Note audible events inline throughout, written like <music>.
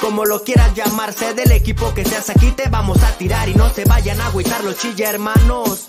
Como lo quieras llamarse del equipo que seas aquí, te vamos a tirar y no se vayan a agüitar los chilla hermanos.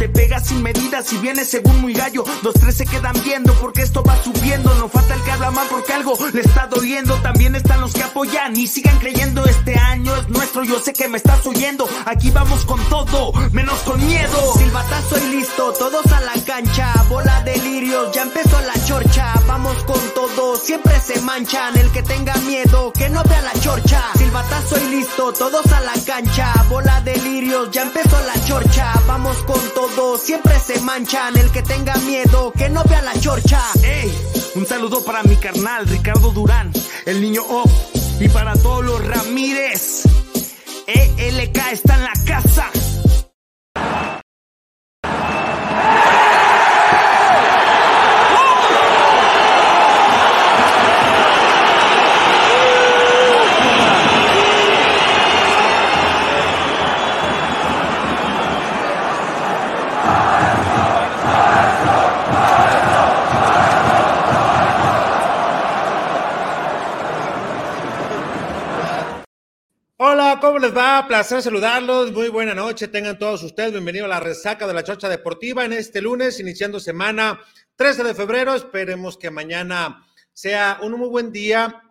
Te pegas sin medidas y vienes según muy gallo. Dos, tres se quedan viendo porque esto va subiendo. No falta el que habla mal porque algo le está doliendo. También están los que apoyan y sigan creyendo. Este año es nuestro, yo sé que me estás oyendo. Aquí vamos con todo, menos con miedo. Silbatazo y listo, todos a la cancha. Bola de lirios, ya empezó la chorcha. Vamos con todo, siempre se manchan. El que tenga miedo, que no vea la chorcha. Silbatazo y listo, todos a la cancha. Bola de lirios, ya empezó la chorcha. Vamos con todo, siempre se manchan. El que tenga miedo, que no vea la chorcha. ¡Ey! Un saludo para mi carnal Ricardo Durán, el niño O. Y para todos los Ramírez. ELK está en la casa. Placer saludarlos. Muy buena noche. Tengan todos ustedes bienvenidos a la resaca de la Chocha Deportiva en este lunes, iniciando semana 13 de febrero. Esperemos que mañana sea un muy buen día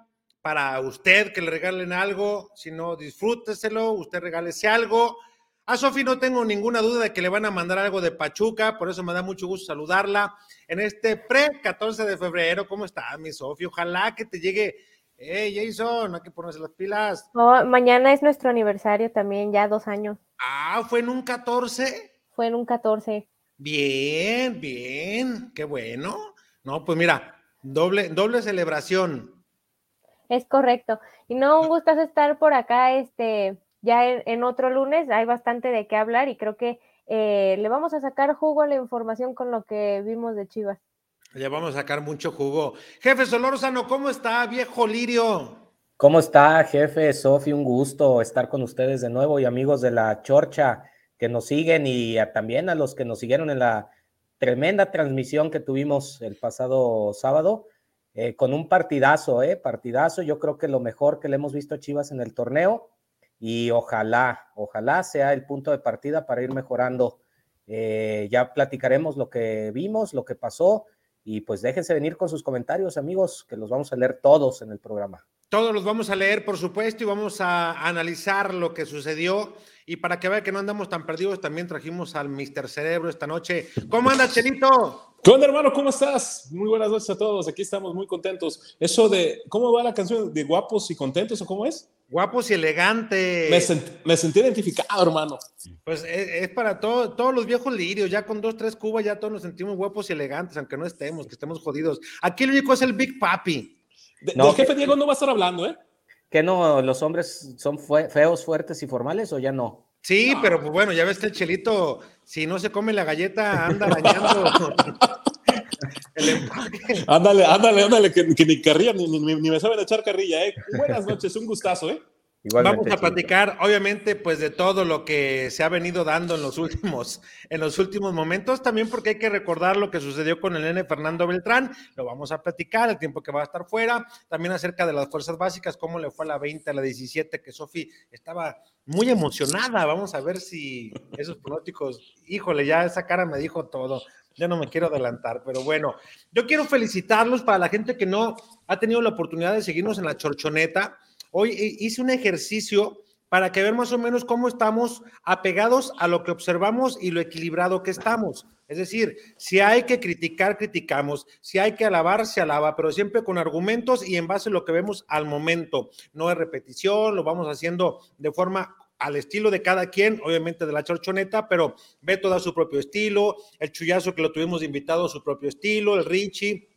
para usted, que le regalen algo. Si no, disfrúteselo. Usted regálese algo. A Sofi no tengo ninguna duda de que le van a mandar algo de Pachuca, por eso me da mucho gusto saludarla en este pre-14 de febrero. ¿Cómo está, mi Sofi? Ojalá que te llegue Hey Jason, hay que ponerse las pilas. Oh, mañana es nuestro aniversario también, ya dos años. Ah, ¿fue en un 14? Fue en un 14. Bien, bien, qué bueno. No, pues mira, doble, doble celebración. Es correcto. Y no, un gusto estar por acá, este, ya en, en otro lunes, hay bastante de qué hablar y creo que eh, le vamos a sacar jugo a la información con lo que vimos de Chivas. Ya vamos a sacar mucho jugo. Jefe Solórzano, ¿cómo está, viejo Lirio? ¿Cómo está, jefe Sofi? Un gusto estar con ustedes de nuevo y amigos de la Chorcha que nos siguen y también a los que nos siguieron en la tremenda transmisión que tuvimos el pasado sábado, eh, con un partidazo, ¿eh? Partidazo. Yo creo que lo mejor que le hemos visto a Chivas en el torneo y ojalá, ojalá sea el punto de partida para ir mejorando. Eh, ya platicaremos lo que vimos, lo que pasó y pues déjense venir con sus comentarios, amigos, que los vamos a leer todos en el programa. Todos los vamos a leer, por supuesto, y vamos a analizar lo que sucedió. Y para que vean que no andamos tan perdidos, también trajimos al Mister Cerebro esta noche. ¿Cómo anda, Chelito? ¿Qué onda, hermano? ¿Cómo estás? Muy buenas noches a todos. Aquí estamos muy contentos. Eso de, ¿cómo va la canción? ¿De guapos y contentos o cómo es? Guapos y elegantes. Me, sent, me sentí identificado, hermano. Pues es, es para todo, todos los viejos lirios. Ya con dos, tres cubas, ya todos nos sentimos guapos y elegantes, aunque no estemos, que estemos jodidos. Aquí el único es el Big Papi. De, no, del jefe Diego no va a estar hablando, ¿eh? ¿Que no los hombres son feos, fuertes y formales o ya no? Sí, no. pero pues bueno, ya ves que el chelito, si no se come la galleta, anda <laughs> dañando el empaque. Ándale, ándale, ándale, que, que ni carrilla, ni, ni, ni, me saben echar carrilla, ¿eh? Buenas noches, un gustazo, ¿eh? Vamos a platicar, obviamente, pues de todo lo que se ha venido dando en los últimos, en los últimos momentos, también porque hay que recordar lo que sucedió con el N. Fernando Beltrán, lo vamos a platicar, el tiempo que va a estar fuera, también acerca de las fuerzas básicas, cómo le fue a la 20, a la 17, que Sofi estaba muy emocionada, vamos a ver si esos pronósticos, híjole, ya esa cara me dijo todo, ya no me quiero adelantar, pero bueno, yo quiero felicitarlos para la gente que no ha tenido la oportunidad de seguirnos en la chorchoneta Hoy hice un ejercicio para que ver más o menos cómo estamos apegados a lo que observamos y lo equilibrado que estamos. Es decir, si hay que criticar, criticamos, si hay que alabar, se alaba, pero siempre con argumentos y en base a lo que vemos al momento. No es repetición, lo vamos haciendo de forma al estilo de cada quien, obviamente de la chorchoneta, pero Beto da su propio estilo, el chullazo que lo tuvimos invitado su propio estilo, el Richie,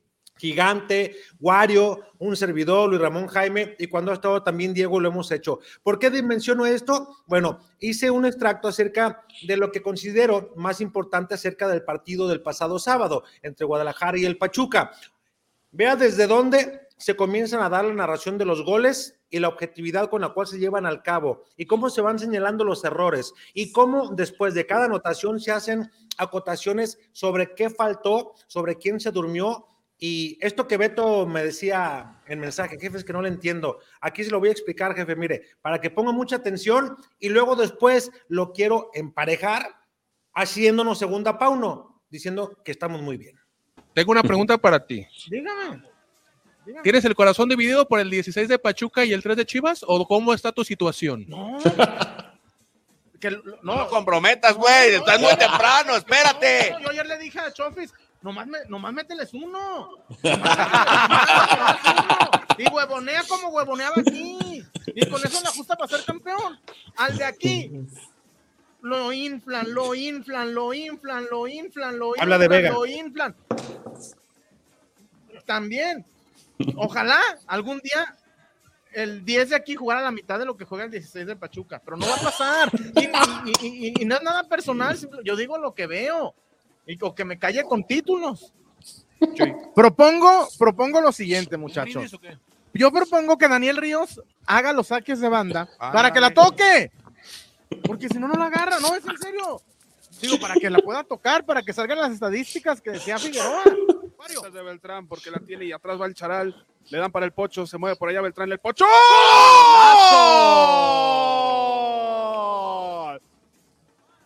Gigante, Wario, un servidor, Luis Ramón Jaime, y cuando ha estado también Diego lo hemos hecho. ¿Por qué menciono esto? Bueno, hice un extracto acerca de lo que considero más importante acerca del partido del pasado sábado entre Guadalajara y el Pachuca. Vea desde dónde se comienzan a dar la narración de los goles y la objetividad con la cual se llevan al cabo y cómo se van señalando los errores y cómo después de cada anotación se hacen acotaciones sobre qué faltó, sobre quién se durmió y esto que Beto me decía en mensaje, jefe, es que no lo entiendo. Aquí se lo voy a explicar, jefe. Mire, para que ponga mucha atención y luego después lo quiero emparejar haciéndonos segunda pauno, diciendo que estamos muy bien. Tengo una pregunta para ti. Dígame. ¿Tienes el corazón dividido por el 16 de Pachuca y el 3 de Chivas? ¿O cómo está tu situación? No. <laughs> no, comprometas, güey. Estás muy temprano, espérate. yo ayer le dije a Chofis nomás, me, nomás mételes uno. <laughs> y huevonea como huevoneaba aquí. Y con eso le ajusta para ser campeón. Al de aquí. Lo inflan, lo inflan, lo inflan, lo inflan, lo inflan. Habla de Vega. Lo inflan. También. Ojalá algún día el 10 de aquí jugara la mitad de lo que juega el 16 de Pachuca, pero no va a pasar. Y, y no es nada personal, yo digo lo que veo y que me calle con títulos. propongo, propongo lo siguiente, muchachos. Yo propongo que Daniel Ríos haga los saques de banda para que la toque. Porque si no, no la agarra, no, es en serio. Digo, para que la pueda tocar, para que salgan las estadísticas que decía Figueroa. de Beltrán, porque la tiene y atrás va el charal. Le dan para el pocho, se mueve por allá Beltrán, el pocho.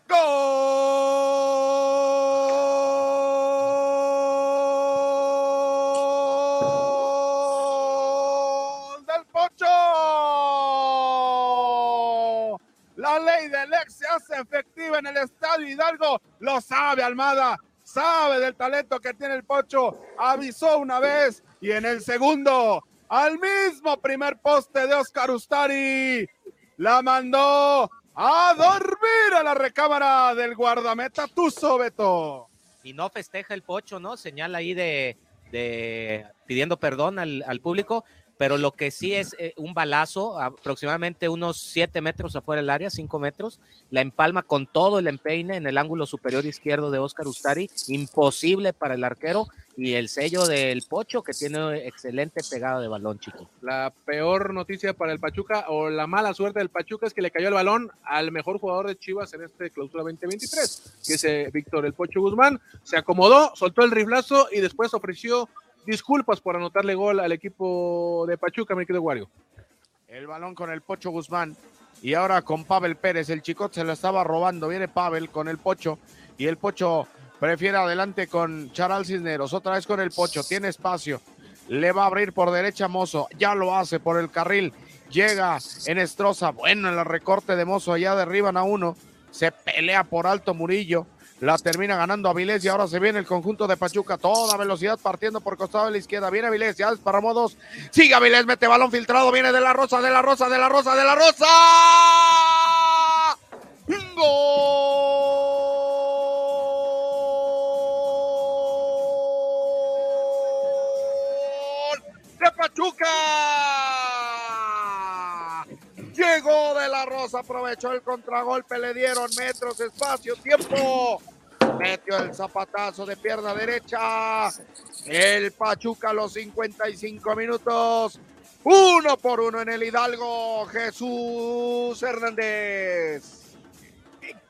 efectiva Hidalgo. Lo sabe Almada, sabe del talento que tiene el Pocho. Avisó una vez y en el segundo, al mismo primer poste de Oscar Ustari, la mandó a dormir a la recámara del guardameta Tuzo Beto. Y no festeja el Pocho, ¿no? Señala ahí de, pidiendo perdón al público pero lo que sí es eh, un balazo, aproximadamente unos 7 metros afuera del área, 5 metros, la empalma con todo el empeine en el ángulo superior izquierdo de Oscar Ustari, imposible para el arquero, y el sello del Pocho, que tiene excelente pegada de balón, chico. La peor noticia para el Pachuca, o la mala suerte del Pachuca, es que le cayó el balón al mejor jugador de Chivas en este clausura 2023, que es eh, Víctor el Pocho Guzmán, se acomodó, soltó el riflazo y después ofreció disculpas por anotarle gol al equipo de Pachuca, mi querido Wario. El balón con el Pocho Guzmán. Y ahora con Pavel Pérez, el chico se lo estaba robando. Viene Pavel con el Pocho. Y el Pocho prefiere adelante con Charal Cisneros. Otra vez con el Pocho. Tiene espacio. Le va a abrir por derecha Mozo. Ya lo hace por el carril. Llega en Estroza. Bueno, en el recorte de Mozo. Allá derriban a uno. Se pelea por alto Murillo. La termina ganando Avilés y ahora se viene el conjunto de Pachuca. Toda velocidad partiendo por costado de la izquierda. Viene Avilés, ya desparramó dos. Sigue Avilés, mete balón filtrado. Viene de la Rosa, de la Rosa, de la Rosa, de la Rosa. ¡Gol! ¡De Pachuca! Aprovechó el contragolpe, le dieron metros, espacio, tiempo. Metió el zapatazo de pierna derecha. El Pachuca a los 55 minutos Uno por uno en el Hidalgo, Jesús Hernández.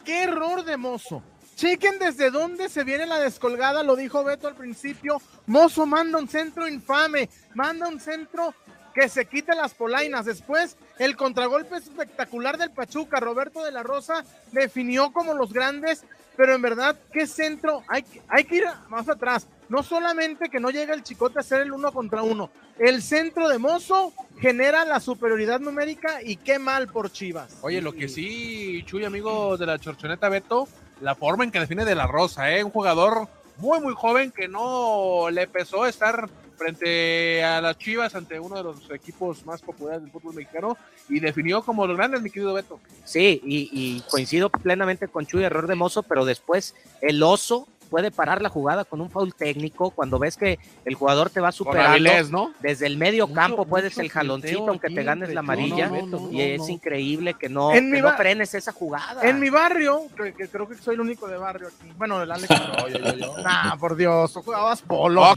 Qué error de Mozo. Chequen desde dónde se viene la descolgada, lo dijo Beto al principio. Mozo manda un centro infame, manda un centro que se quite las polainas. Después, el contragolpe espectacular del Pachuca. Roberto de la Rosa definió como los grandes, pero en verdad, qué centro. Hay, hay que ir más atrás. No solamente que no llegue el chicote a ser el uno contra uno. El centro de Mozo genera la superioridad numérica y qué mal por Chivas. Oye, lo que sí, Chuy, amigo de la Chorchoneta Beto, la forma en que define de la Rosa, ¿eh? Un jugador muy, muy joven que no le pesó estar frente a las Chivas ante uno de los equipos más populares del fútbol mexicano y definió como los grandes, mi querido Beto. Sí, y, y coincido plenamente con Chuy, error de Mozo, pero después el oso puede parar la jugada con un foul técnico cuando ves que el jugador te va superando ¿no? desde el medio Mucho- campo puedes mucho el jaloncito aunque te ganes la amarilla no, no, y no, es no. increíble que no, En que no frenes esa jugada En mi barrio, que, que creo que soy el único de barrio aquí. Bueno, el Alex. no, yo, yo, yo. Nah, por Dios, tú jugabas polo.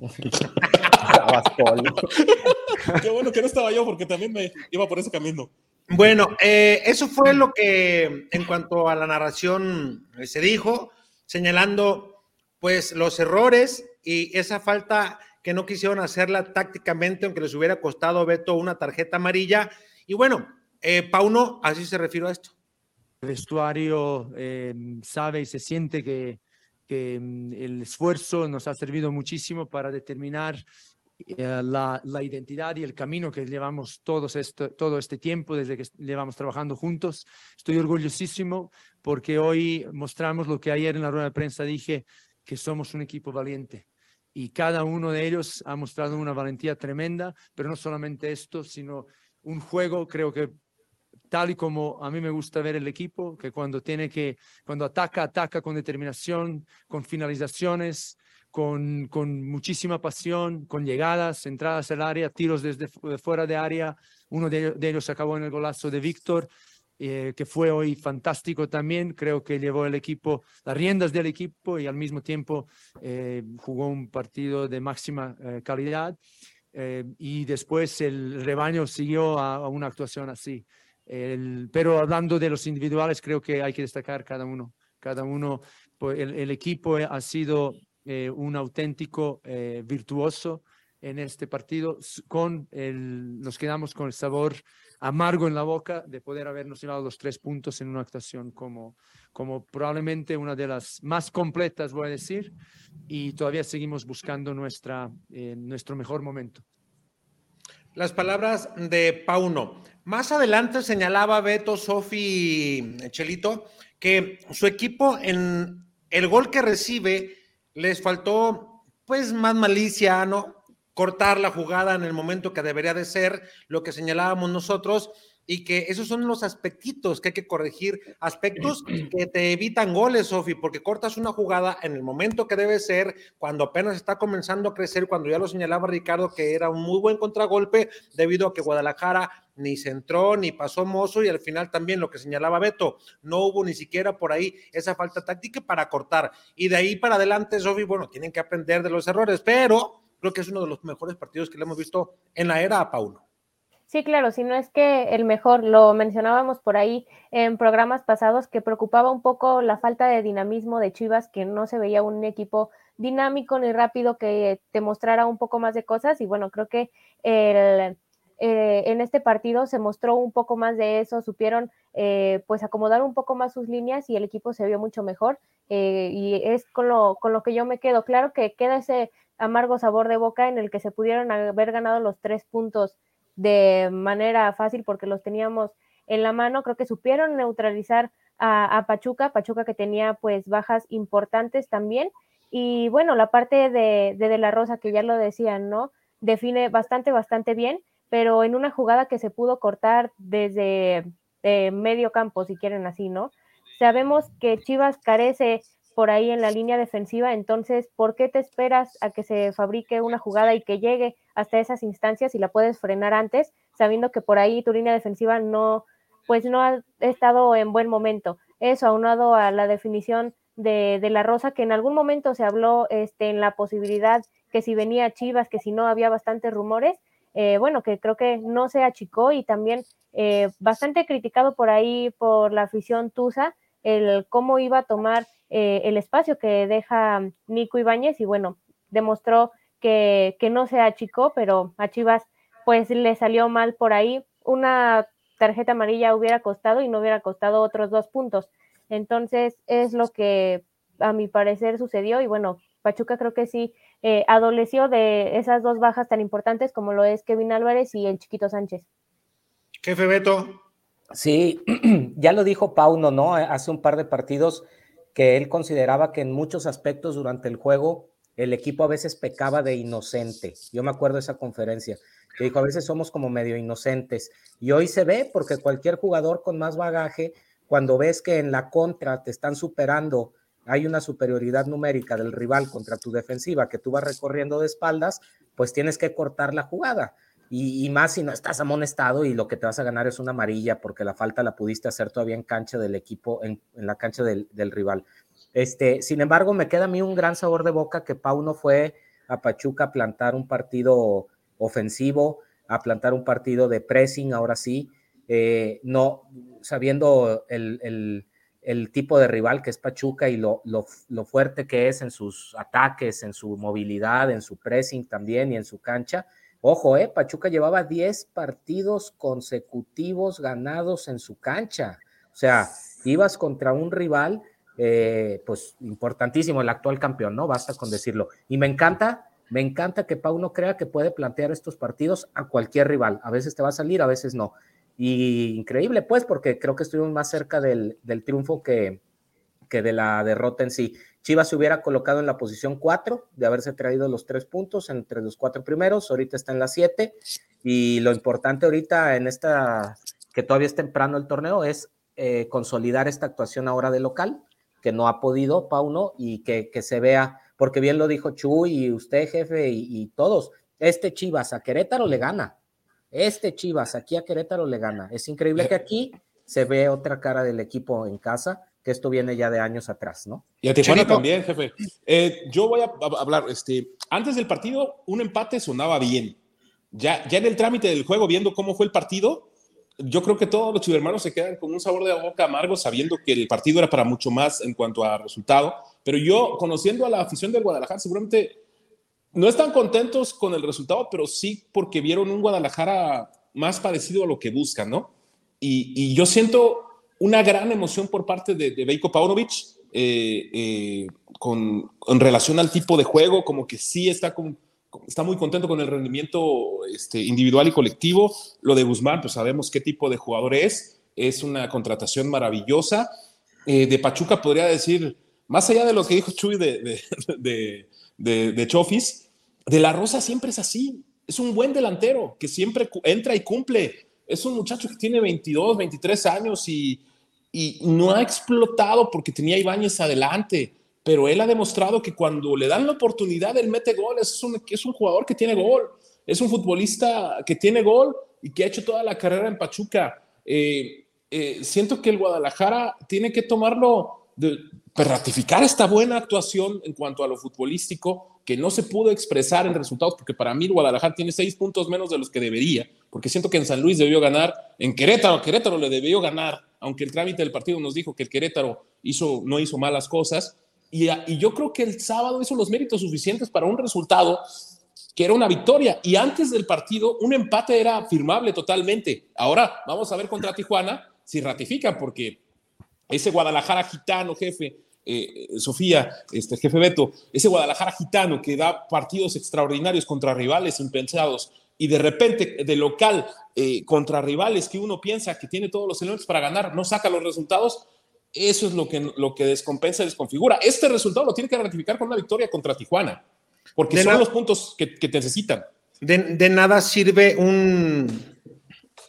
<laughs> Ah, <laughs> Qué bueno que no estaba yo porque también me iba por ese camino. Bueno, eh, eso fue lo que en cuanto a la narración eh, se dijo, señalando pues los errores y esa falta que no quisieron hacerla tácticamente, aunque les hubiera costado Beto una tarjeta amarilla. Y bueno, eh, Pauno así se refirió a esto. El vestuario eh, sabe y se siente que, que, mm, el esfuerzo nos ha servido muchísimo para determinar eh, la, la identidad y el camino que llevamos todos esto, todo este tiempo desde que llevamos trabajando juntos. Estoy orgullosísimo porque hoy mostramos lo que ayer en la rueda de prensa dije, que somos un equipo valiente. Y cada uno de ellos ha mostrado una valentía tremenda, pero no solamente esto, sino un juego, creo que tal y como a mí me gusta ver el equipo, que cuando tiene que, cuando ataca, ataca con determinación, con finalizaciones, con, con muchísima pasión, con llegadas, entradas al área, tiros desde fu- de fuera de área. Uno de, de ellos acabó en el golazo de Víctor, eh, que fue hoy fantástico también. Creo que llevó el equipo, las riendas del equipo y al mismo tiempo eh, jugó un partido de máxima eh, calidad. Eh, y después el rebaño siguió a, a una actuación así. El- pero hablando de los individuales, creo que hay que destacar cada uno. Cada uno, pues, el, el equipo ha sido eh, un auténtico eh, virtuoso en este partido. Con el, nos quedamos con el sabor amargo en la boca de poder habernos llevado los tres puntos en una actuación como, como probablemente una de las más completas, voy a decir, y todavía seguimos buscando nuestra, eh, nuestro mejor momento. Las palabras de Pauno. Más adelante señalaba Beto, Sofi, Chelito, que su equipo en el gol que recibe les faltó pues más malicia, ¿no? Cortar la jugada en el momento que debería de ser, lo que señalábamos nosotros, y que esos son los aspectitos que hay que corregir, aspectos que te evitan goles, Sofi, porque cortas una jugada en el momento que debe ser, cuando apenas está comenzando a crecer, cuando ya lo señalaba Ricardo que era un muy buen contragolpe, debido a que Guadalajara ni centró ni pasó mozo y al final también lo que señalaba Beto, no hubo ni siquiera por ahí esa falta táctica para cortar. Y de ahí para adelante, Sofi, bueno, tienen que aprender de los errores, pero creo que es uno de los mejores partidos que le hemos visto en la era a Pauno. Sí, claro, si no es que el mejor, lo mencionábamos por ahí en programas pasados, que preocupaba un poco la falta de dinamismo de Chivas, que no se veía un equipo dinámico ni rápido que te mostrara un poco más de cosas. Y bueno, creo que el, eh, en este partido se mostró un poco más de eso, supieron eh, pues acomodar un poco más sus líneas y el equipo se vio mucho mejor. eh, y es con lo, con lo que yo me quedo. Claro que queda ese amargo sabor de boca en el que se pudieron haber ganado los tres puntos de manera fácil porque los teníamos en la mano. Creo que supieron neutralizar a, a, Pachuca, Pachuca que tenía pues bajas importantes también. Y bueno, la parte de, de, la Rosa, que ya lo decían, ¿no? Define bastante, bastante bien, pero en una jugada que se pudo cortar desde eh, medio campo, si quieren así, ¿no? Sabemos que Chivas carece por ahí en la línea defensiva, entonces, ¿por qué te esperas a que se fabrique una jugada y que llegue hasta esas instancias y la puedes frenar antes, sabiendo que por ahí tu línea defensiva no, pues no ha estado en buen momento? Eso aunado a la definición de, de la Rosa, que en algún momento se habló este, en la posibilidad que si venía Chivas, que si no había bastantes rumores, eh, bueno, que creo que no se achicó y también eh, bastante criticado por ahí por la afición Tusa, el cómo iba a tomar eh, el espacio que deja Nico Ibáñez y bueno, demostró que, que no se achicó, pero a Chivas pues le salió mal por ahí. Una tarjeta amarilla hubiera costado y no hubiera costado otros dos puntos. Entonces es lo que a mi parecer sucedió y bueno, Pachuca creo que sí eh, adoleció de esas dos bajas tan importantes como lo es Kevin Álvarez y el Chiquito Sánchez. Jefe Beto. Sí, <clears throat> ya lo dijo Pauno, ¿no? Hace un par de partidos que él consideraba que en muchos aspectos durante el juego el equipo a veces pecaba de inocente. Yo me acuerdo de esa conferencia, que dijo, a veces somos como medio inocentes. Y hoy se ve porque cualquier jugador con más bagaje, cuando ves que en la contra te están superando hay una superioridad numérica del rival contra tu defensiva que tú vas recorriendo de espaldas, pues tienes que cortar la jugada. Y, más si no estás amonestado y lo que te vas a ganar es una amarilla porque la falta la pudiste hacer todavía en cancha del equipo, en, la cancha del, rival. Este, sin embargo, me queda a mí un gran sabor de boca que Pau no fue a Pachuca a plantar un partido ofensivo, a plantar un partido de pressing, ahora sí, eh, no sabiendo el el tipo de rival que es Pachuca y lo, lo, fuerte que es en sus ataques, en su movilidad, en su pressing también y en su cancha. Ojo, eh, Pachuca llevaba 10 partidos consecutivos ganados en su cancha. O sea, ibas contra un rival, eh, pues importantísimo, el actual campeón, ¿no? Basta con decirlo. Y me encanta, me encanta que Pau no crea que puede plantear estos partidos a cualquier rival. A veces te va a salir, a veces no. Y increíble, pues, porque creo que estuvimos más cerca del, triunfo que de la derrota en sí. Chivas se hubiera colocado en la posición 4 de haberse traído los tres puntos entre los cuatro primeros, ahorita está en la 7 y lo importante ahorita en esta, que todavía es temprano el torneo, es eh, consolidar esta actuación ahora de local, que no ha podido Pauno y que, se vea, porque bien lo dijo Chuy y usted jefe y, y todos, este Chivas a Querétaro le gana, este Chivas aquí a Querétaro le gana. Es increíble que aquí se ve otra cara del equipo en casa, que esto viene ya de años atrás, ¿no? Y a Tijuana también, jefe. Eh, yo voy a hablar, este, antes del partido, un empate sonaba bien. Ya, ya en el trámite del juego, viendo cómo fue el partido, yo creo que todos los chivermanos se quedan con un sabor de boca amargo, sabiendo que el partido era para mucho más en cuanto a resultado. Pero yo, conociendo a la afición del Guadalajara, seguramente no están contentos con el resultado, pero sí porque vieron un Guadalajara más parecido a lo que buscan, ¿no? Y, yo siento una gran emoción por parte de, de Beiko Paunovic eh, eh, con, en relación al tipo de juego, como que sí está, está muy contento con el rendimiento este, individual y colectivo. Lo de Guzmán, pues sabemos qué tipo de jugador es, es una contratación maravillosa. Eh, de Pachuca podría decir, más allá de lo que dijo Chuy de, de, <laughs> de, de Chofis, de la Rosa siempre es así. Es un buen delantero que siempre entra y cumple. Es un muchacho que tiene 22, 23 años y, no ha explotado porque tenía Ibáñez adelante. Pero él ha demostrado que cuando le dan la oportunidad, él mete gol. Es un, es un jugador que tiene gol. Es un futbolista que tiene gol y que ha hecho toda la carrera en Pachuca. Eh, eh, siento que el Guadalajara tiene que tomarlo, de, pues, ratificar esta buena actuación en cuanto a lo futbolístico que no se pudo expresar en resultados, porque para mí Guadalajara tiene seis puntos menos de los que debería, porque siento que en San Luis debió ganar, en Querétaro, Querétaro le debió ganar, aunque el trámite del partido nos dijo que el Querétaro hizo, no hizo malas cosas, y, y yo creo que el sábado hizo los méritos suficientes para un resultado que era una victoria, y antes del partido un empate era firmable totalmente. Ahora vamos a ver contra Tijuana si ratifican, porque ese Guadalajara gitano, jefe, eh, Sofía, este jefe Beto, ese Guadalajara gitano que da partidos extraordinarios contra rivales impensados y de repente de local eh, contra rivales que uno piensa que tiene todos los elementos para ganar, no saca los resultados, eso es lo que, lo que descompensa y desconfigura. Este resultado lo tiene que ratificar con una victoria contra Tijuana, porque son los puntos que, te necesitan. De, nada sirve un,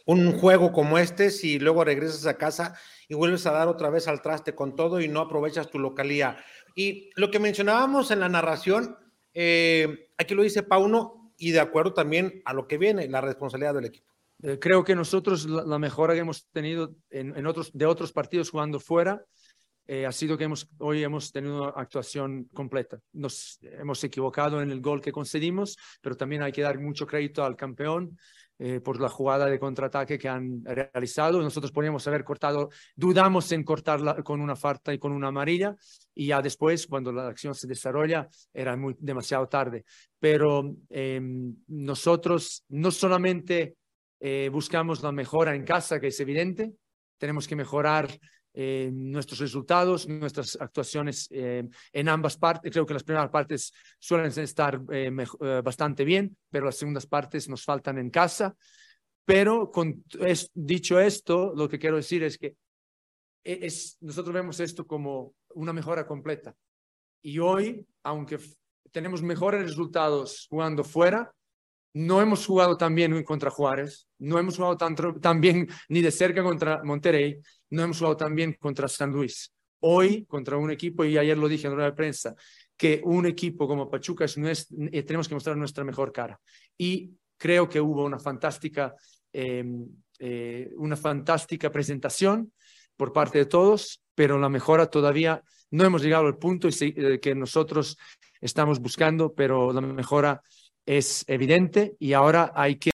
un juego como este si luego regresas a casa y vuelves a dar otra vez al traste con todo y no aprovechas tu localía. Y lo que mencionábamos en la narración, eh, aquí lo dice Pauno y de acuerdo también a lo que viene, la responsabilidad del equipo. Eh, creo que nosotros la, mejora que hemos tenido en, otros, de otros partidos jugando fuera eh, ha sido que hoy hemos tenido actuación completa. Nos hemos equivocado en el gol que concedimos, pero también hay que dar mucho crédito al campeón eh, por la jugada de contraataque que han realizado. Nosotros podríamos haber cortado, dudamos en cortarla con una falta y con una amarilla, y ya después, cuando la acción se desarrolla, era muy, demasiado tarde. Pero em, nosotros no solamente eh, buscamos la mejora en casa, que es evidente, tenemos que mejorar eh, nuestros resultados, nuestras actuaciones eh, en ambas partes. Creo que las primeras partes suelen estar eh, bastante bien, pero las segundas partes nos faltan en casa. Pero con dicho esto, lo que quiero decir es que e, es, nosotros vemos esto como una mejora completa. Y hoy, aunque tenemos mejores resultados jugando fuera, no hemos jugado tan bien contra Juárez, no hemos jugado tan, bien <laughs> ni de cerca contra Monterrey, no hemos jugado tan bien contra San Luis. Hoy, contra un equipo, y ayer lo dije en rueda de prensa, que un equipo como Pachuca es, eh, tenemos que mostrar nuestra mejor cara. Y creo que hubo una fantástica, em, eh, una fantástica presentación por parte de todos, pero la mejora todavía no hemos llegado al punto eh, que nosotros estamos buscando, pero la mejora es evidente y ahora hay que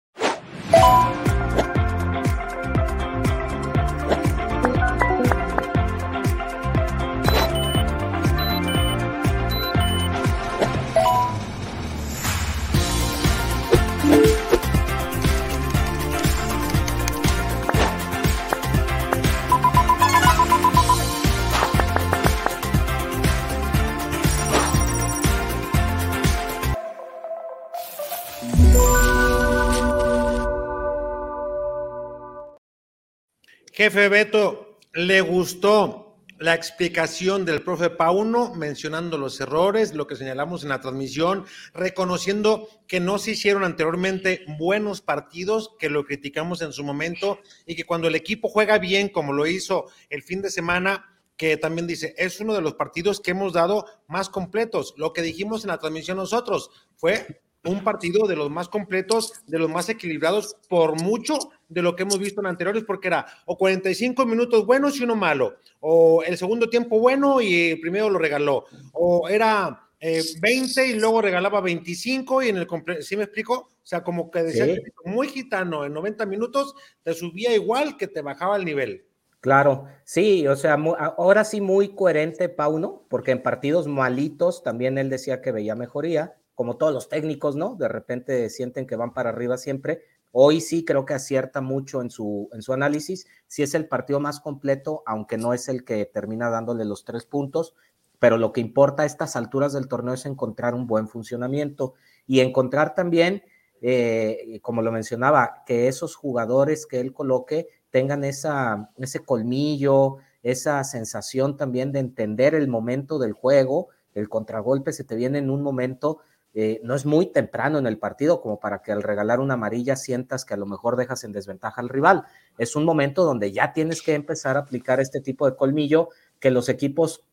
Jefe Beto, ¿le gustó la explicación del profe Pauno mencionando los errores, lo que señalamos en la transmisión, reconociendo que no se hicieron anteriormente buenos partidos, que lo criticamos en su momento y que cuando el equipo juega bien, como lo hizo el fin de semana, que también dice, es uno de los partidos que hemos dado más completos. Lo que dijimos en la transmisión nosotros fue un partido de los más completos, de los más equilibrados, por mucho de lo que hemos visto en anteriores, porque era o 45 minutos buenos y uno malo, o el segundo tiempo bueno y el primero lo regaló, o era 20 eh, y luego regalaba 25 y en el ¿sí me explico? O sea, como que decía muy gitano, en 90 minutos te subía igual que te bajaba el nivel. Claro, sí, o sea, ahora sí muy coherente Pauno, porque en partidos malitos también él decía que veía mejoría, como todos los técnicos, ¿no? De repente sienten que van para arriba siempre. Hoy sí creo que acierta mucho en su, en su análisis. Sí es el partido más completo, aunque no es el que termina dándole los tres puntos, pero lo que importa a estas alturas del torneo es encontrar un buen funcionamiento y encontrar también, eh, como lo mencionaba, que esos jugadores que él coloque tengan esa, ese colmillo, esa sensación también de entender el momento del juego. El contragolpe se te viene en un momento eh, no es muy temprano en el partido como para que al regalar una amarilla sientas que a lo mejor dejas en desventaja al rival. Es un momento donde ya tienes que empezar a aplicar este tipo de colmillo que los equipos,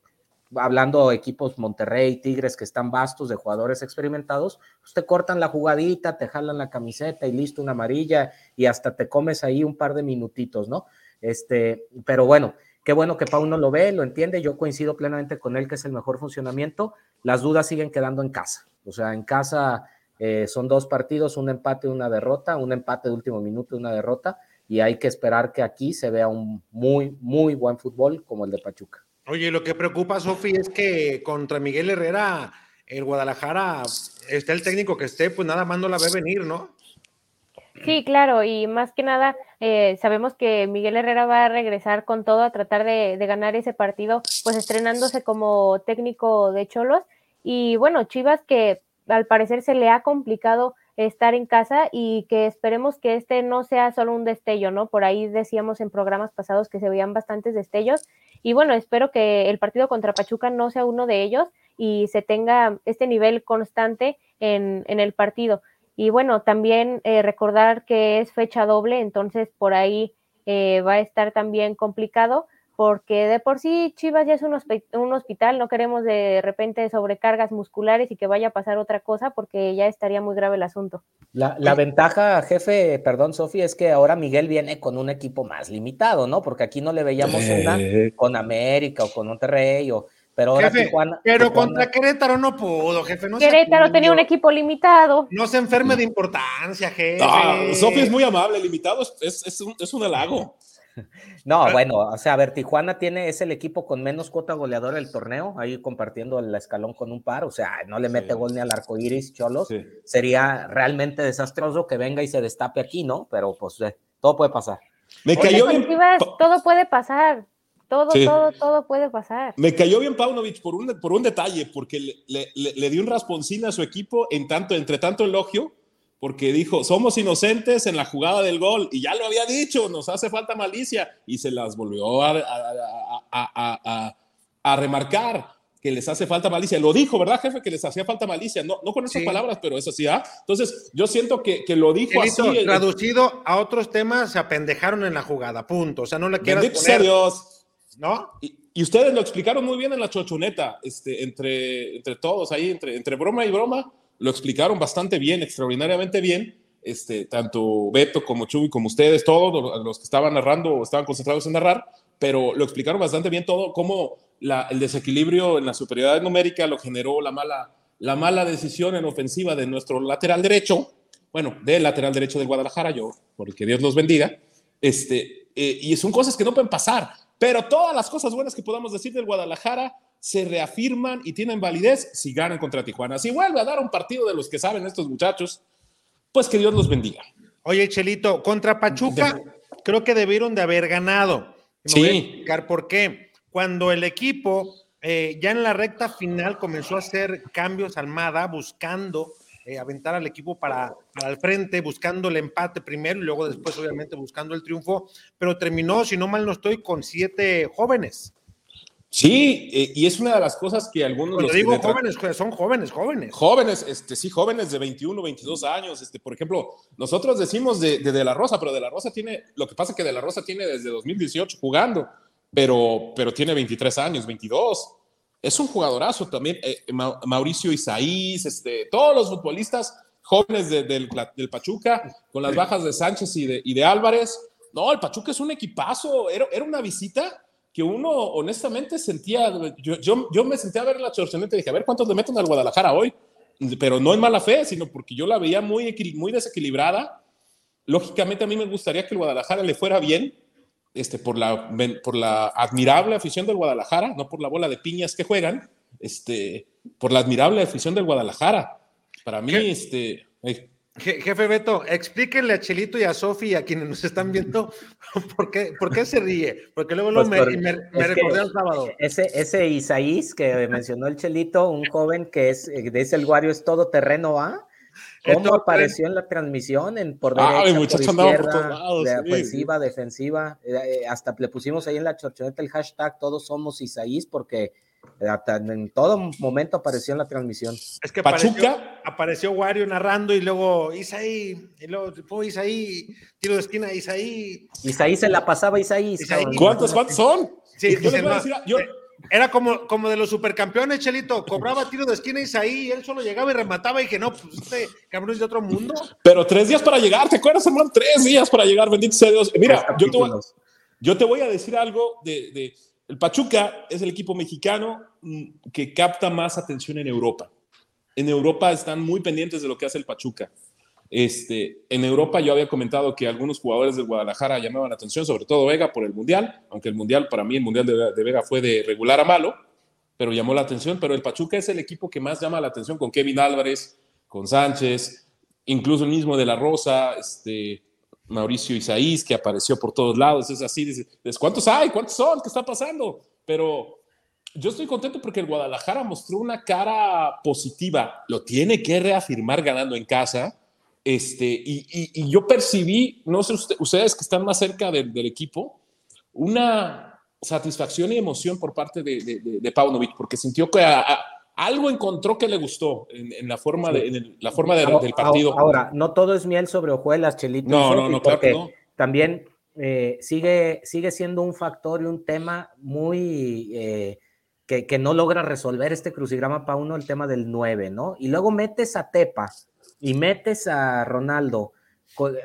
hablando equipos Monterrey, Tigres, que están vastos de jugadores experimentados, pues te cortan la jugadita, te jalan la camiseta y listo, una amarilla y hasta te comes ahí un par de minutitos, ¿no? Este, pero bueno, Qué bueno que Pau no lo ve, lo entiende. Yo coincido plenamente con él que es el mejor funcionamiento. Las dudas siguen quedando en casa. O sea, en casa eh, son dos partidos, un empate una derrota, un empate de último minuto una derrota. Y hay que esperar que aquí se vea un muy, muy buen fútbol como el de Pachuca. Oye, lo que preocupa, Sofi, es que contra Miguel Herrera, el Guadalajara, esté el técnico que esté, pues nada más no la ve venir, ¿no? Sí, claro, y más que nada, eh, sabemos que Miguel Herrera va a regresar con todo a tratar de, ganar ese partido, pues estrenándose como técnico de Cholos. Y bueno, Chivas que al parecer se le ha complicado estar en casa y que esperemos que este no sea solo un destello, ¿no? Por ahí decíamos en programas pasados que se veían bastantes destellos y bueno, espero que el partido contra Pachuca no sea uno de ellos y se tenga este nivel constante en, en el partido. Y bueno, también eh, recordar que es fecha doble, entonces por ahí eh, va a estar también complicado, porque de por sí Chivas ya es un, un hospital, no queremos de repente sobrecargas musculares y que vaya a pasar otra cosa porque ya estaría muy grave el asunto. La, la ventaja, jefe, perdón, Sofi, es que ahora Miguel viene con un equipo más limitado, ¿no? Porque aquí no le veíamos una con América o con Monterrey, o, pero ahora Jefe, Tijuana. pero Tijuana- contra Querétaro no pudo, jefe. No Querétaro tenía un equipo limitado. No se enferme de importancia, jefe. Ah, Sofía es muy amable, limitado es, es, un, es un halago. <laughs> No, bueno, o sea, a ver, Tijuana tiene, es el equipo con menos cuota goleadora del torneo, ahí compartiendo el escalón con un par, o sea, no le mete Sí. gol ni al arco iris, Cholos. Sí. Sería realmente desastroso que venga y se destape aquí, ¿no? Pero pues eh, todo puede pasar. Me cayó bien. Chivas todo puede pasar. Todo, Sí. todo, todo puede pasar. Me cayó bien Paunovic por un, por un detalle, porque le, le- le- le dio un rasponcín a su equipo en tanto, entre tanto elogio, porque dijo, somos inocentes en la jugada del gol, y ya lo había dicho, nos hace falta malicia, y se las volvió a, a- a- a- a- a remarcar que les hace falta malicia. Lo dijo, ¿verdad, jefe? Que les hacía falta malicia. No, no con esas Sí. palabras, pero es así, ¿ah? Entonces, yo siento que, que lo dijo Chelito, así. traducido a otros temas, se apendejaron en la jugada, punto. O sea, no le quieras poner, Dios. ¿No? Y, ustedes lo explicaron muy bien en la chochoneta, este, entre, entre todos ahí, entre, entre broma y broma, lo explicaron bastante bien, extraordinariamente bien, este, tanto Beto como Chuy como ustedes, todos los- los que estaban narrando o estaban concentrados en narrar, pero lo explicaron bastante bien todo, cómo la- el desequilibrio en la superioridad numérica lo generó la mala, la mala decisión en ofensiva de nuestro lateral derecho, bueno, del lateral derecho del Guadalajara, yo, porque Dios los bendiga, este, eh, y son cosas que no pueden pasar, pero todas las cosas buenas que podamos decir del Guadalajara se reafirman y tienen validez si ganan contra Tijuana. Si vuelve a dar un partido de los que saben estos muchachos, pues que Dios los bendiga. Oye, Chelito, contra Pachuca, creo que debieron de haber ganado. Me Sí. voy a explicar por qué. Cuando el equipo eh, ya en la recta final comenzó a hacer cambios Almada, buscando eh, aventar al equipo para, para el frente, buscando el empate primero y luego después, obviamente, buscando el triunfo, pero terminó, si no mal no estoy, con siete jóvenes. Sí, eh, y es una de las cosas que algunos... Cuando los digo jóvenes, son jóvenes, jóvenes. Jóvenes, este, sí, jóvenes de 21, 22 años. Este, por ejemplo, nosotros decimos de, de De La Rosa, pero De La Rosa tiene, lo que pasa es que De La Rosa tiene desde 2018 jugando, pero, pero tiene 23 años, 22. Es un jugadorazo también. eh, Ma- Mauricio Isaís, este, todos los futbolistas jóvenes de- del, del Pachuca, con las bajas de Sánchez y de, y de Álvarez. No, el Pachuca es un equipazo. Era, era una visita que uno honestamente sentía, yo, yo, yo me senté a ver la chorchoneta y dije, a ver cuántos le meten al Guadalajara hoy, pero no en mala fe, sino porque yo la veía muy, muy desequilibrada. Lógicamente a mí me gustaría que el Guadalajara le fuera bien, este, por, la, por la admirable afición del Guadalajara, no por la bola de piñas que juegan, este, por la admirable afición del Guadalajara. Para mí, este... eh, Je- Jefe Beto, explíquenle a Chelito y a Sofi y a quienes nos están viendo <laughs> por qué, por qué se ríe. Porque luego, luego Pues me, por- me- me es que recordé al sábado. Ese, ese Isaís que mencionó el Chelito, un joven que es, eh, dice el Guario, es todo terreno A. ¿Cómo apareció en la transmisión? En, por Ay, derecha, muchacho, por andaba por izquierda, todos lados, de sí. ofensiva, defensiva. Eh, eh, hasta le pusimos ahí en la chorchoneta el hashtag Todos somos Isaís porque hasta en todo momento apareció en la transmisión. Es que Pachuca. apareció, apareció Wario narrando y luego Isaí, y luego fue Isaí, tiro de esquina Isaí. Isaís se la pasaba. Isaí. ¿Cuántos, cuántos son? Sí, yo les voy a decir, yo, eh, Era como, como de los supercampeones, Chelito. Cobraba tiro de esquina Isaí y él solo llegaba y remataba y dije, no, pues este cabrón es de otro mundo. Pero tres días para llegar, ¿te acuerdas, hermano? Tres días para llegar, bendito sea Dios. Mira, Tres yo te, voy, capítulos. yo te voy a decir algo de, de- El Pachuca es el equipo mexicano mm, que capta más atención en Europa. En Europa están muy pendientes de lo que hace el Pachuca. Este, en Europa yo había comentado que algunos jugadores del Guadalajara llamaban la atención, sobre todo Vega por el Mundial, aunque el Mundial, para mí el Mundial de, Vega fue de regular a malo, pero llamó la atención. Pero el Pachuca es el equipo que más llama la atención con Kevin Álvarez, con Sánchez, incluso el mismo de la Rosa, este, Mauricio Isaís, que apareció por todos lados. Es así, dices, ¿cuántos hay? ¿Cuántos son? ¿Qué está pasando? Pero yo estoy contento porque el Guadalajara mostró una cara positiva. Lo tiene que reafirmar ganando en casa. Este, y, y- y yo percibí, no sé usted- ustedes que están más cerca del, del equipo, una satisfacción y emoción por parte de, de, de- de Paunovic, porque sintió que a- a- algo encontró que le gustó en, en la forma, de, en el- la forma Ahora- del partido. Ahora, no todo es miel sobre hojuelas, Chelito. No, no, no, claro que no. También eh, sigue, sigue siendo un factor y un tema muy eh, que, que, no logra resolver este crucigrama para uno, el tema del 9, ¿no? Y luego metes a Tepa y metes a Ronaldo.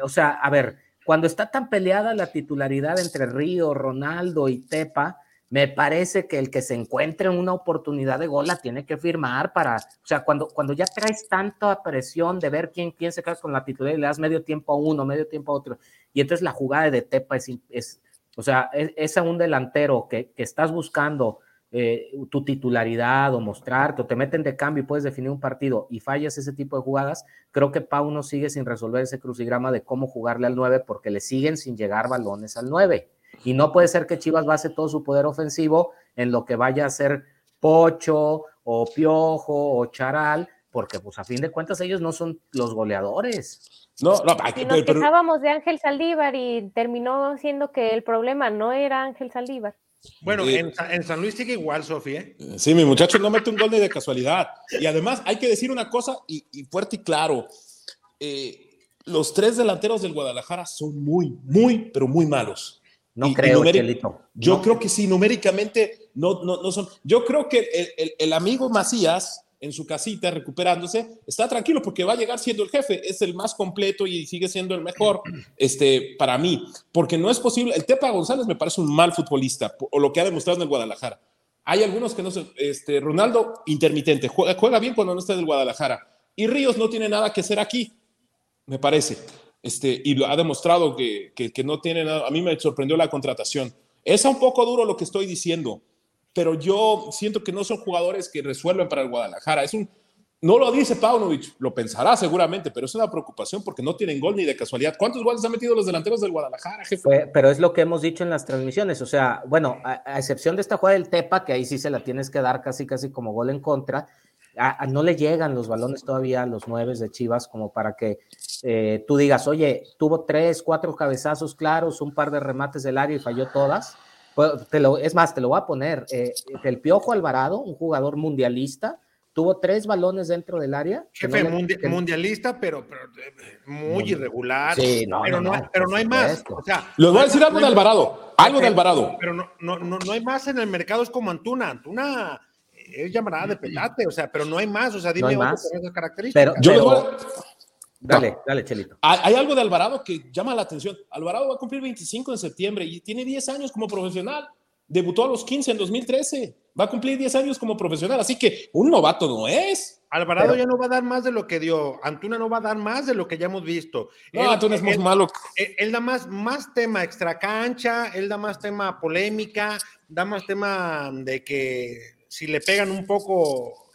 O sea, a ver, cuando está tan peleada la titularidad entre Río, Ronaldo y Tepa, me parece que el que se encuentre en una oportunidad de gol la tiene que firmar para, o sea, cuando, cuando ya traes tanta presión de ver quién, quién se queda con la titularidad y le das medio tiempo a uno, medio tiempo a otro, y entonces la jugada de Tepa es, es o sea, es, es, a un delantero que, que estás buscando eh, tu titularidad o mostrarte, o te meten de cambio y puedes definir un partido y fallas ese tipo de jugadas, creo que Pau no sigue sin resolver ese crucigrama de cómo jugarle al 9 porque le siguen sin llegar balones al 9. Y no puede ser que Chivas base todo su poder ofensivo en lo que vaya a ser Pocho o Piojo o Charal, porque pues a fin de cuentas ellos no son los goleadores. No, no, que, y nos pero, quejábamos de Ángel Saldívar y terminó siendo que el problema no era Ángel Saldívar. Bueno, en, en, San Luis sigue igual, Sofía. ¿eh? Sí, mi muchacho no mete un gol ni de casualidad. Y además hay que decir una cosa y, y fuerte y claro. Eh, los tres delanteros del Guadalajara son muy, muy, pero muy malos. No y, creo, y Chelito. Yo no. creo que sí, numéricamente no, no, no son. Yo creo que el, el, el, amigo Macías, en su casita recuperándose, está tranquilo porque va a llegar siendo el jefe, es el más completo y sigue siendo el mejor este, para mí, porque no es posible. El Tepa González me parece un mal futbolista, o lo que ha demostrado en el Guadalajara. Hay algunos que no sé, este, Ronaldo intermitente, juega, juega bien cuando no está en el Guadalajara, y Ríos no tiene nada que hacer aquí, me parece. Este, y ha demostrado que, que, que, no tiene nada. A mí me sorprendió la contratación. Es un poco duro lo que estoy diciendo, pero yo siento que no son jugadores que resuelven para el Guadalajara. Es un, no lo dice Paunovic, lo pensará seguramente, pero es una preocupación porque no tienen gol ni de casualidad. ¿Cuántos goles han metido los delanteros del Guadalajara, jefe? Pero es lo que hemos dicho en las transmisiones. O sea, bueno, a, excepción de esta jugada del Tepa, que ahí sí se la tienes que dar casi, casi como gol en contra, a no le llegan los balones todavía a los nueve de Chivas como para que eh, tú digas, oye, tuvo tres, cuatro cabezazos claros, un par de remates del área y falló todas. Pues, te lo, es más, te lo voy a poner. Eh, el Piojo Alvarado, un jugador mundialista, tuvo tres balones dentro del área. Jefe, no mundi que... mundialista, pero, pero, muy irregular. Sí, no, pero, no, no, pero no hay más. O sea, Les voy a decir algo de Alvarado. Algo de Alvarado. Pero no, no, no, no hay más en el mercado, es como Antuna. Antuna es llamará de petate, o sea, pero no hay más. O sea, dime no más. esas características. Pero, yo pero, voy a... Dale, no. dale, Chelito. Hay, hay, algo de Alvarado que llama la atención. Alvarado va a cumplir 25 en septiembre y tiene 10 años como profesional. Debutó a los 15 en 2013. Va a cumplir 10 años como profesional. Así que un novato no es. Alvarado Pero, ya no va a dar más de lo que dio. Antuna no va a dar más de lo que ya hemos visto. No, él, Antuna es más malo. Él, él, da más, más tema extra cancha, él da más tema polémica, da más tema de que si le pegan un poco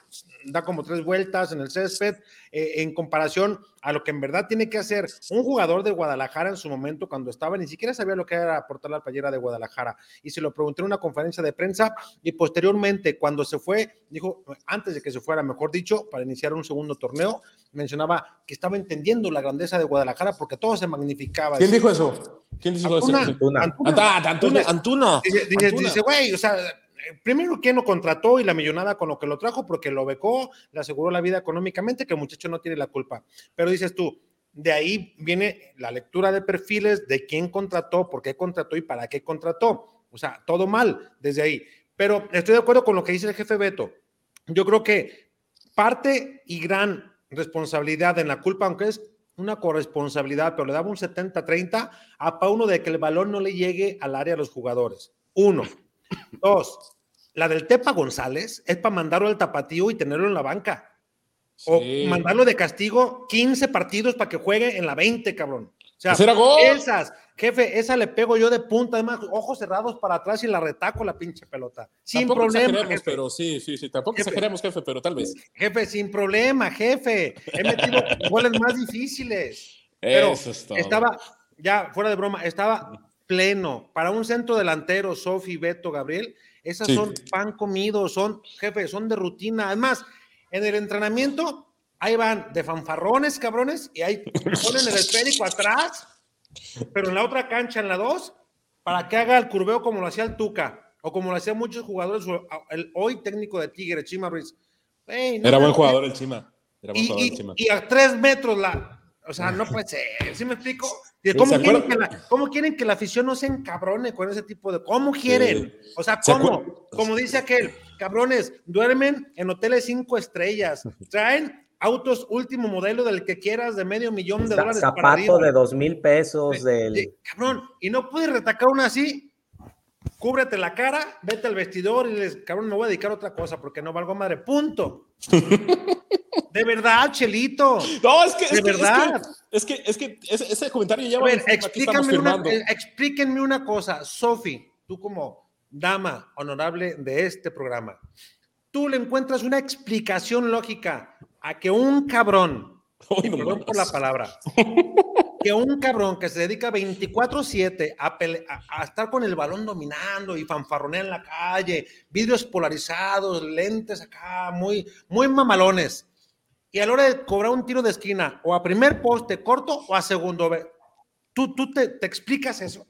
da como tres vueltas en el césped, eh, en comparación a lo que en verdad tiene que hacer un jugador de Guadalajara en su momento cuando estaba, ni siquiera sabía lo que era aportar la playera de Guadalajara. Y se lo pregunté en una conferencia de prensa y posteriormente cuando se fue, dijo, antes de que se fuera, mejor dicho, para iniciar un segundo torneo, mencionaba que estaba entendiendo la grandeza de Guadalajara porque todo se magnificaba. ¿Quién dijo eso? ¿Quién dijo Antuna, eso? Antuna. Antuna. Antuna. Antuna. Dice, dice, güey, o sea, primero, ¿quién lo contrató y la millonada con lo que lo trajo? Porque lo becó, le aseguró la vida económicamente, que el muchacho no tiene la culpa. Pero dices tú, de ahí viene la lectura de perfiles de quién contrató, por qué contrató y para qué contrató. O sea, todo mal desde ahí. Pero estoy de acuerdo con lo que dice el jefe Beto. Yo creo que parte y gran responsabilidad en la culpa, aunque es una corresponsabilidad, pero le daba un 70-30 a Pauno de que el balón no le llegue al área a los jugadores. Uno. Dos, la del Tepa González es para mandarlo al tapatío y tenerlo en la banca. O sí. mandarlo de castigo 15 partidos para que juegue en la 20, cabrón. O sea, esas, jefe, esa le pego yo de punta, además, ojos cerrados para atrás y la retaco la pinche pelota. Sin tampoco problema. Jefe. pero sí, sí, sí, tampoco jefe. exageremos, jefe, pero tal vez. Jefe, sin problema, jefe. He metido goles más difíciles. <laughs> Pero Eso es todo. estaba, ya fuera de broma, estaba pleno. Para un centro delantero, Sofi, Beto, Gabriel, esas sí. son pan comido, son, jefe, son de rutina. Además, en el entrenamiento, ahí van de fanfarrones, cabrones, y ahí ponen el esférico atrás, pero en la otra cancha, en la dos, para que haga el curveo como lo hacía el Tuca, o como lo hacían muchos jugadores, el hoy técnico de Tigre, Chima Ruiz. Hey, no, Era buen jugador el Chima. Era buen y, jugador y, el Chima. Y a tres metros la, o sea, no puede ser, ¿sí me explico? ¿Y ¿Cómo, quieren que la, ¿Cómo, quieren que la, afición no se encabrone con ese tipo de... ¿Cómo quieren? O sea, ¿cómo? Como dice aquel, cabrones, duermen en hoteles cinco estrellas, traen autos último modelo del que quieras de medio millón de dólares. Zapato de dos mil pesos. del... cabrón, y no puedes retacar una así. Cúbrete la cara, vete al vestidor y les, cabrón, me voy a dedicar a otra cosa porque no valgo madre. Punto. <laughs> de verdad, Chelito. No, es que. De verdad. Es que, es que, ese, comentario ya va a ver, explíquenme una, eh, explíquenme una cosa, Sofi, tú como dama honorable de este programa, tú le encuentras una explicación lógica a que un cabrón, perdón por la palabra, <laughs> que un cabrón que se dedica 24/7 a, a, estar con el balón dominando y fanfarronear en la calle, vidrios polarizados, lentes acá, muy, muy mamalones, y a la hora de cobrar un tiro de esquina, o a primer poste corto o a segundo, ¿tú, tú te, te explicas eso?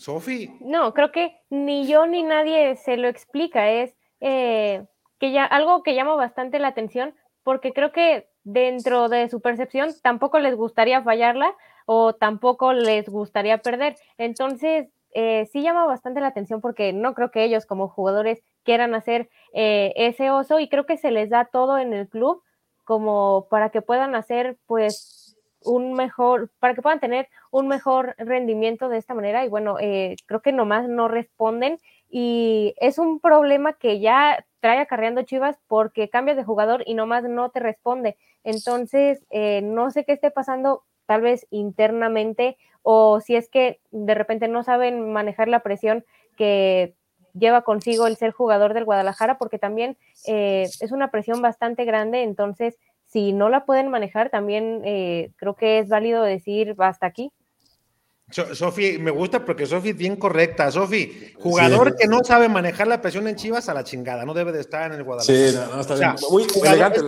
Sofi. No, creo que ni yo ni nadie se lo explica. Es eh, que ya algo que llama bastante la atención, porque creo que dentro de su percepción tampoco les gustaría fallarla o tampoco les gustaría perder. Entonces, eh, sí llama bastante la atención porque no creo que ellos como jugadores quieran hacer eh, ese oso y creo que se les da todo en el club como para que puedan hacer pues un mejor, para que puedan tener un mejor rendimiento de esta manera. Y bueno, eh, creo que nomás no responden y es un problema que ya trae acarreando Chivas porque cambias de jugador y nomás no te responde. Entonces, eh, no sé qué esté pasando tal vez internamente o si es que de repente no saben manejar la presión que lleva consigo el ser jugador del Guadalajara, porque también eh, es una presión bastante grande, entonces si no la pueden manejar, también eh, creo que es válido decir hasta aquí. Sofi, me gusta porque Sofi es bien correcta. Sofi, jugador que no sabe manejar la presión en Chivas a la chingada, no debe de estar en el Guadalajara. Sí, no, está bien. Muy elegante,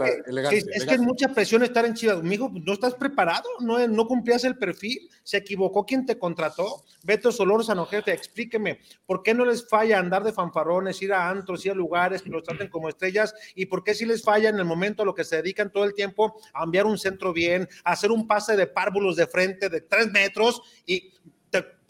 es, que, es mucha presión estar en Chivas. Mijo, no estás preparado, no, no cumplías el perfil, se equivocó quien te contrató. Beto Solor Sanojete, explíqueme, ¿por qué no les falla andar de fanfarones, ir a antros, ir a lugares que los traten como estrellas? ¿Y por qué si les falla en el momento a lo que se dedican todo el tiempo a enviar un centro bien, a hacer un pase de párvulos de frente de tres metros y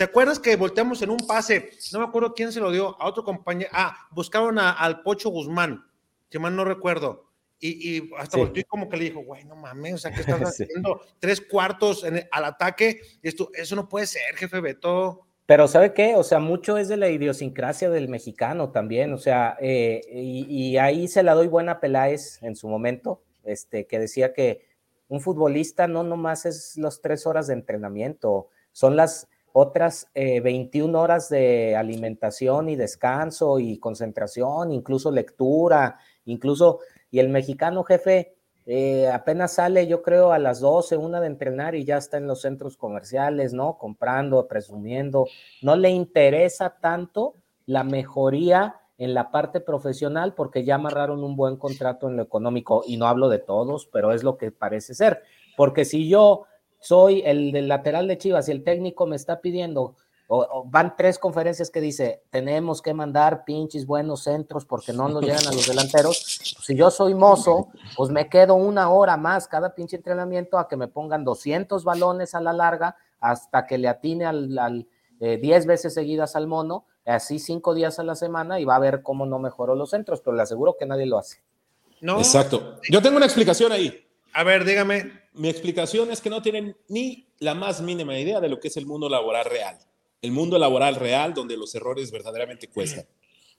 ¿Te, acuerdas que volteamos en un pase? No me acuerdo quién se lo dio a otro compañero. Ah, buscaron al Pocho Guzmán, que mal no recuerdo. Y, hasta volteó y como que le dijo, güey, no mames, o sea, ¿qué estás <laughs> haciendo? Tres cuartos al ataque. Esto, eso no puede ser, jefe Beto. Pero ¿sabe qué? O sea, mucho es de la idiosincrasia del mexicano también. O sea, eh, y, y, ahí se la doy buena a Peláez en su momento, este, que decía que un futbolista no nomás es las tres horas de entrenamiento, son las otras 21 eh, horas de alimentación y descanso y concentración, incluso lectura, incluso, y el mexicano jefe eh, apenas sale, yo creo, a las 12, una de entrenar y ya está en los centros comerciales, ¿no? Comprando, presumiendo. No le interesa tanto la mejoría en la parte profesional porque ya amarraron un buen contrato en lo económico y no hablo de todos, pero es lo que parece ser. Porque si yo soy el del lateral de Chivas y el técnico me está pidiendo, o, van tres conferencias que dice, tenemos que mandar pinches buenos centros porque no nos llegan a los delanteros. si yo soy mozo, pues me quedo una hora más cada pinche entrenamiento a que me pongan 200 balones a la larga hasta que le atine al, 10 eh, veces seguidas al mono, así cinco días a la semana y va a ver cómo no mejoró los centros, pero le aseguro que nadie lo hace. No. Exacto. Yo tengo una explicación ahí. A ver, dígame. Mi explicación es que no tienen ni la más mínima idea de lo que es el mundo laboral real. El mundo laboral real donde los errores verdaderamente cuestan.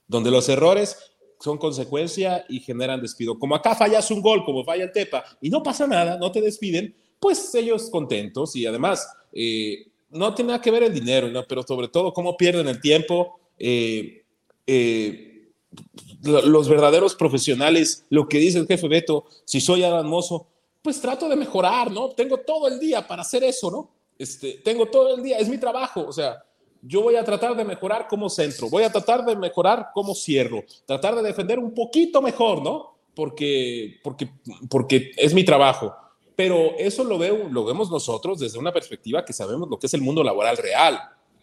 Donde los errores son consecuencia y generan despido. Como acá fallas un gol, como falla el Tepa, y no pasa nada, no te despiden, pues ellos contentos y además eh, no tiene nada que ver el dinero, ¿no? pero sobre todo cómo pierden el tiempo. Eh, eh, los verdaderos profesionales, lo que dice el jefe Beto, si soy Adán Mozo, pues trato de mejorar, ¿no? Tengo todo el día para hacer eso, ¿no? Este, tengo todo el día, es mi trabajo, o sea, yo voy a tratar de mejorar como centro, voy a tratar de mejorar como cierro, tratar de defender un poquito mejor, ¿no? Porque, porque, porque es mi trabajo. Pero eso lo, veo, lo vemos nosotros desde una perspectiva que sabemos lo que es el mundo laboral real,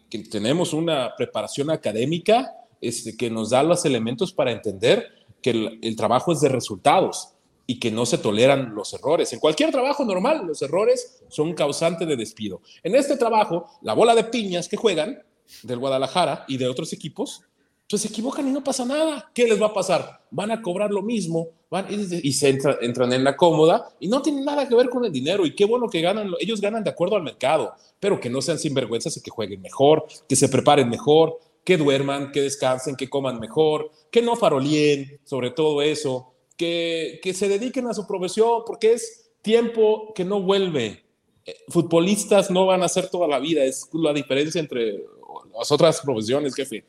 que tenemos una preparación académica este, que nos da los elementos para entender que el, el trabajo es de resultados y que no se toleran los errores. En cualquier trabajo normal, los errores son causante de despido. En este trabajo, la bola de piñas que juegan del Guadalajara y de otros equipos, pues se equivocan y no pasa nada. ¿Qué les va a pasar? Van a cobrar lo mismo van y, se entran en la cómoda y no tienen nada que ver con el dinero. Y qué bueno que ganan, ellos ganan de acuerdo al mercado, pero que no sean sinvergüenzas y que jueguen mejor, que se preparen mejor, que duerman, que descansen, que coman mejor, que no farolien, sobre todo eso, que, que se dediquen a su profesión, porque es tiempo que no vuelve. Eh, futbolistas no van a ser toda la vida, es la diferencia entre las otras profesiones, jefe.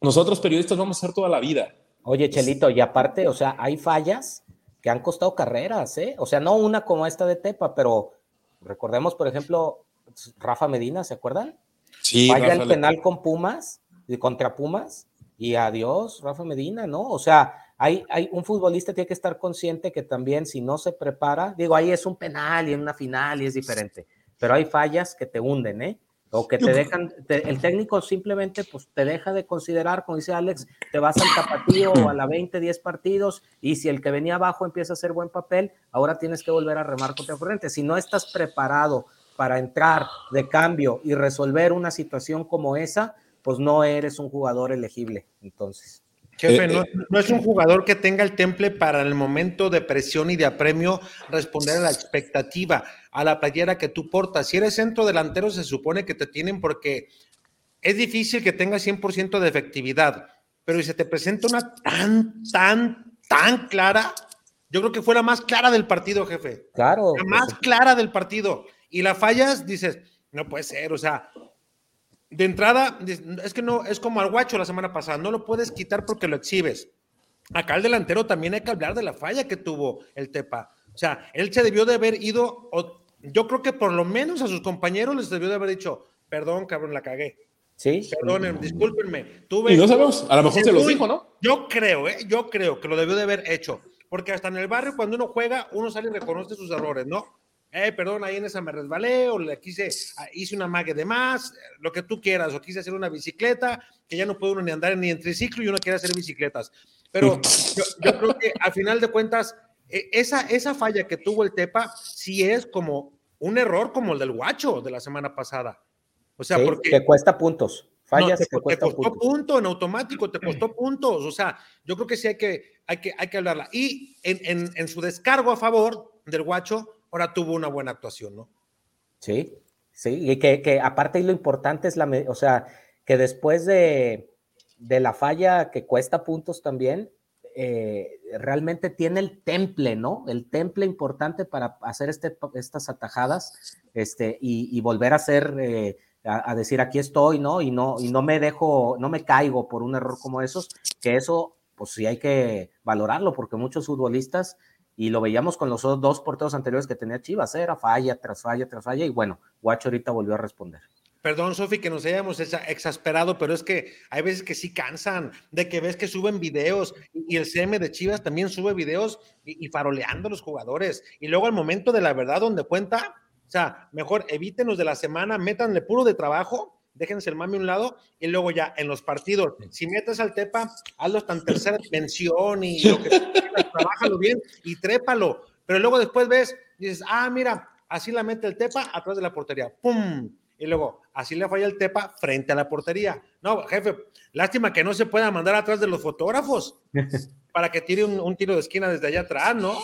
Nosotros periodistas vamos a ser toda la vida. Oye, Chelito, y aparte, o sea, hay fallas que han costado carreras, ¿eh? O sea, no una como esta de Tepa, pero recordemos, por ejemplo, Rafa Medina, ¿se acuerdan? Sí. Falla el penal con Pumas, contra Pumas, y adiós, Rafa Medina, ¿no? O sea, hay, hay un futbolista tiene que estar consciente que también si no se prepara, digo, ahí es un penal y en una final y es diferente, pero hay fallas que te hunden, ¿eh? O que te dejan, el técnico simplemente pues te deja de considerar, como dice Alex, te vas al tapatío o a la 20, 10 partidos y si el que venía abajo empieza a hacer buen papel, ahora tienes que volver a remar contra corriente. Si no estás preparado para entrar de cambio y resolver una situación como esa, pues no eres un jugador elegible. Entonces. Jefe, eh, eh. no, es un jugador que tenga el temple para el momento de presión y de apremio responder a la expectativa, a la playera que tú portas. Si eres centro delantero, se supone que te tienen porque es difícil que tenga 100% de efectividad, pero si se te presenta una tan, tan, tan clara, yo creo que fue la más clara del partido, jefe. Claro. La más clara del partido. Y la fallas, dices, no puede ser, o sea, de entrada, es que no, es como al guacho la semana pasada, no lo puedes quitar porque lo exhibes. Acá el delantero también hay que hablar de la falla que tuvo el Tepa. O sea, él se debió de haber ido, yo creo que por lo menos a sus compañeros les debió de haber dicho, perdón, cabrón, la cagué. Sí. Perdonen, discúlpenme. Tuve, y no sabemos, a lo mejor se lo dijo, ¿no? Yo creo, ¿eh? Yo creo que lo debió de haber hecho. Porque hasta en el barrio, cuando uno juega, uno sale y reconoce sus errores, ¿no? Eh, perdón, ahí en esa me resbalé, o le quise, ah, hice una mague de más, lo que tú quieras, o quise hacer una bicicleta, que ya no puede uno ni andar ni en triciclo y uno quiere hacer bicicletas. Pero <laughs> yo, creo que al final de cuentas, e, esa, esa falla que tuvo el Tepa, sí es como un error como el del guacho de la semana pasada. O sea, porque... Te cuesta puntos. Fallas te, costó puntos. en automático, te costó puntos. O sea, yo creo que sí hay que, hay que, hay que hablarla. Y en, en, en su descargo a favor del guacho, ahora tuvo una buena actuación, ¿no? Sí, sí, y que, que aparte lo importante es la, o sea, que después de, de la falla que cuesta puntos también, eh, realmente tiene el temple, ¿no? El temple importante para hacer este, estas atajadas este, y, volver a hacer, eh, a, decir aquí estoy, ¿no? Y, ¿no? y no me dejo, no me caigo por un error como esos, que eso, pues sí hay que valorarlo, porque muchos futbolistas y lo veíamos con los dos porteros anteriores que tenía Chivas, era falla tras falla tras falla, y bueno, Guacho ahorita volvió a responder. Perdón, Sofi, que nos hayamos exasperado, pero es que hay veces que sí cansan, de que ves que suben videos y el CM de Chivas también sube videos y, faroleando a los jugadores. Y luego al momento de la verdad donde cuenta, o sea, mejor evítenos de la semana, métanle puro de trabajo déjense el mami a un lado y luego ya en los partidos, si metes al Tepa, hazlo hasta en tercera <laughs> dimensión y lo que <laughs> trabájalo bien y trépalo, pero luego después ves, dices, ah, mira, así la mete el Tepa atrás de la portería, ¡pum! Y luego, así le falla el Tepa frente a la portería. No, jefe, lástima que no se pueda mandar atrás de los fotógrafos <laughs> para que tire un, un tiro de esquina desde allá atrás, ¿no?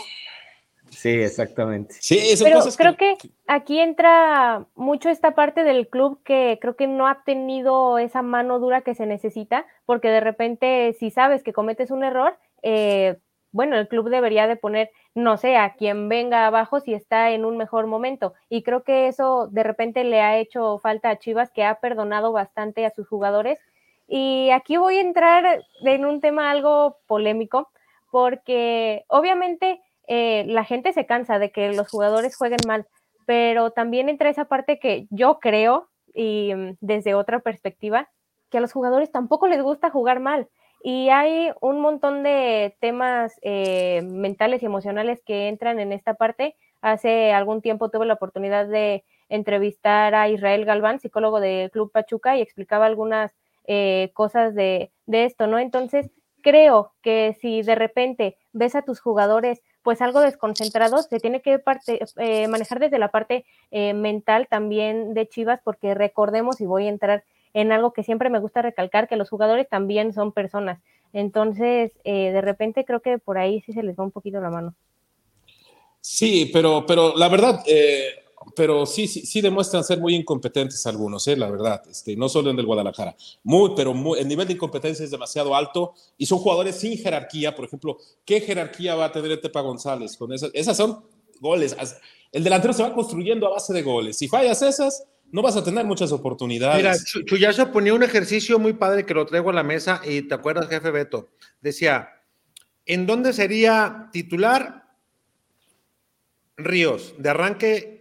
Sí, exactamente. Sí, Pero creo que... aquí entra mucho esta parte del club que creo que no ha tenido esa mano dura que se necesita, porque de repente si sabes que cometes un error, eh, bueno, el club debería de poner, no sé, a quien venga abajo si está en un mejor momento. Y creo que eso de repente le ha hecho falta a Chivas, que ha perdonado bastante a sus jugadores. Y aquí voy a entrar en un tema algo polémico, porque obviamente eh, la gente se cansa de que los jugadores jueguen mal, pero también entra esa parte que yo creo, y mm, desde otra perspectiva, que a los jugadores tampoco les gusta jugar mal. Y hay un montón de temas eh, mentales y emocionales que entran en esta parte. Hace algún tiempo tuve la oportunidad de entrevistar a Israel Galván, psicólogo del Club Pachuca, y explicaba algunas eh, cosas de, de esto, ¿no? Entonces, creo que si de repente ves a tus jugadores pues algo desconcentrados, se tiene que eh, manejar desde la parte eh, mental también de Chivas, porque recordemos, y voy a entrar en algo que siempre me gusta recalcar, que los jugadores también son personas. Entonces, eh, de repente creo que por ahí sí se les va un poquito la mano. Sí, pero, pero la verdad, eh, pero sí, sí, sí demuestran ser muy incompetentes algunos, eh, la verdad, este, no solo en el Guadalajara. Muy, pero muy, el nivel de incompetencia es demasiado alto y son jugadores sin jerarquía. Por ejemplo, ¿qué jerarquía va a tener Tepa González con esas? Esas son goles. El delantero se va construyendo a base de goles. Si fallas esas, no vas a tener muchas oportunidades. Mira, Chuyazo ponía un ejercicio muy padre que lo traigo a la mesa y te acuerdas, jefe Beto. Decía, ¿en dónde sería titular Ríos de arranque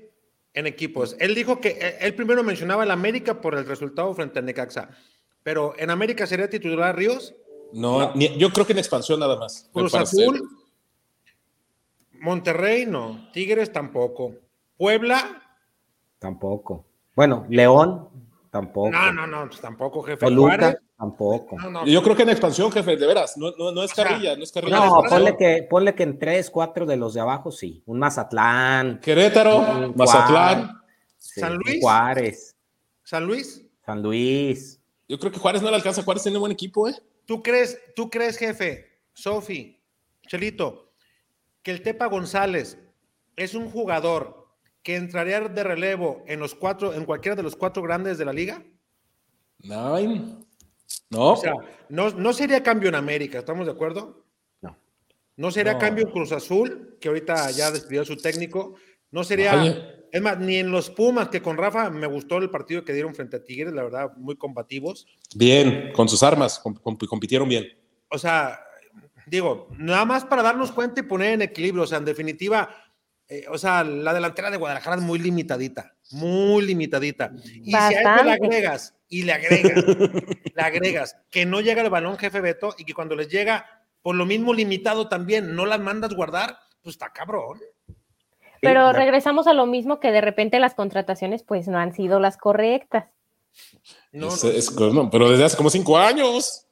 en equipos? Él dijo que eh, él primero mencionaba el América por el resultado frente a Necaxa, pero ¿en América sería titular Ríos? No, ni- yo creo que en expansión nada más. Cruz. Azul, Monterrey no, Tigres tampoco, Puebla, Tampoco. Bueno, León, tampoco. no, no, no, pues tampoco, jefe. Toluca, Juárez, tampoco. no, no, Yo creo que en expansión, jefe, de veras, no, no, no es O sea, carrilla, no es carrilla. No, ponle que, ponle que en tres, cuatro de los de abajo sí. Un Mazatlán. Querétaro, un Mazatlán. Juárez, San un Luis. Juárez, San Luis. San Luis. Yo creo que Juárez no le alcanza. Juárez tiene buen equipo, ¿eh? ¿Tú crees, tú crees, jefe, Sofi, Chelito, que el Tepa González es un jugador que entraría de relevo en los cuatro, en cualquiera de los cuatro grandes de la liga? Nine. No. O sea, no, no sería cambio en América, ¿estamos de acuerdo? No. No sería No. cambio en Cruz Azul, que ahorita ya despidió a su técnico. No sería, Vaya. es más, ni en los Pumas, que con Rafa me gustó el partido que dieron frente a Tigres, la verdad, muy combativos. Bien, con sus armas, com- com- compitieron bien. o sea, digo, nada más para darnos cuenta y poner en equilibrio, o sea, en definitiva, eh, o sea, la delantera de Guadalajara es muy limitadita, muy limitadita. Y si a eso le agregas, y le agregas, le agregas que no llega el balón, jefe Beto, y que cuando les llega, por lo mismo limitado también, no las mandas guardar, pues está cabrón. Pero regresamos a lo mismo que de repente las contrataciones pues no han sido las correctas. No, Es- no. es- no, pero desde hace como cinco años.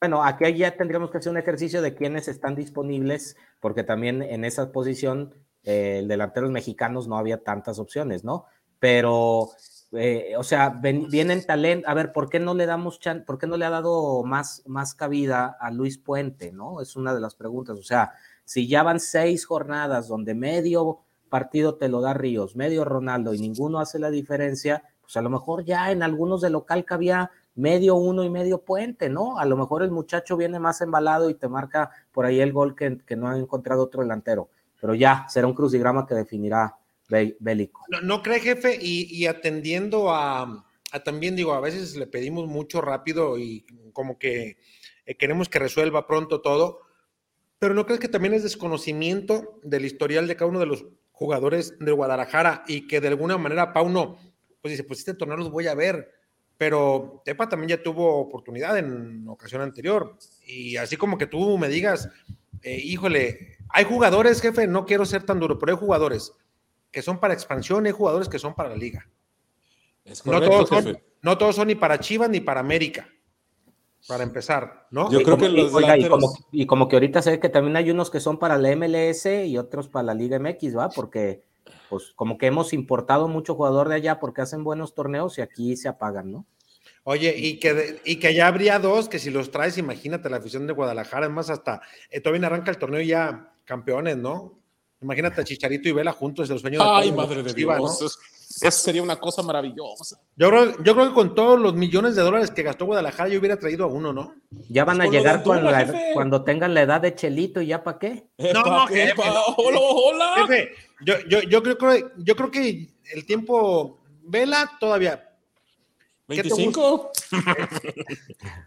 Bueno, aquí ya tendríamos que hacer un ejercicio de quiénes están disponibles, porque también en esa posición, eh, el delanteros mexicanos no había tantas opciones, ¿no? Pero, eh, o sea, ven- vienen talento. A ver, ¿por qué no le damos chan- por qué no le ha dado más, más cabida a Luis Puente, ¿no? Es una de las preguntas. O sea, si ya van seis jornadas donde medio partido te lo da Ríos, medio Ronaldo y ninguno hace la diferencia, pues a lo mejor ya en algunos de local cabía medio uno y medio puente, ¿no? A lo mejor el muchacho viene más embalado y te marca por ahí el gol que, que no ha encontrado otro delantero. Pero ya, será un crucigrama que definirá Bé- Bélico. No, no cree, jefe, y, y atendiendo a, a también, digo, a veces le pedimos mucho rápido y como que eh, queremos que resuelva pronto todo, pero ¿no crees que también es desconocimiento del historial de cada uno de los jugadores de Guadalajara y que de alguna manera Pauno, pues dice, pues este torneo los voy a ver, pero Tepa también ya tuvo oportunidad en ocasión anterior y así como que tú me digas, eh, híjole, hay jugadores, jefe, no quiero ser tan duro, pero hay jugadores que son para expansión, hay jugadores que son para la liga. Es No todos, son, jefe. no todos son ni para Chivas ni para América. Para empezar, ¿no? Yo Y creo como- que los y, oiga, y como, y como que ahorita sé que también hay unos que son para la MLS y otros para la Liga MX, ¿va? Porque, pues, como que hemos importado mucho jugador de allá porque hacen buenos torneos y aquí se apagan, ¿no? Oye, y que, y que ya habría dos, que si los traes, imagínate la afición de Guadalajara, es más, hasta eh, todavía arranca el torneo ya campeones, ¿no? Imagínate a Chicharito y Vela juntos, el sueño de Ay, madre de Chivas, ¿no? Dios. Eso, sería una cosa maravillosa. Yo creo, yo creo que con todos los millones de dólares que gastó Guadalajara, yo hubiera traído a uno, ¿no? Ya van a llegar cuando, la- jefe. cuando tengan la edad de Chelito y ya para qué. Jefe, epa, no. hola, hola. Jefe, yo, yo, yo, creo, que- yo creo que el tiempo, Vela todavía, ¿qué te 25.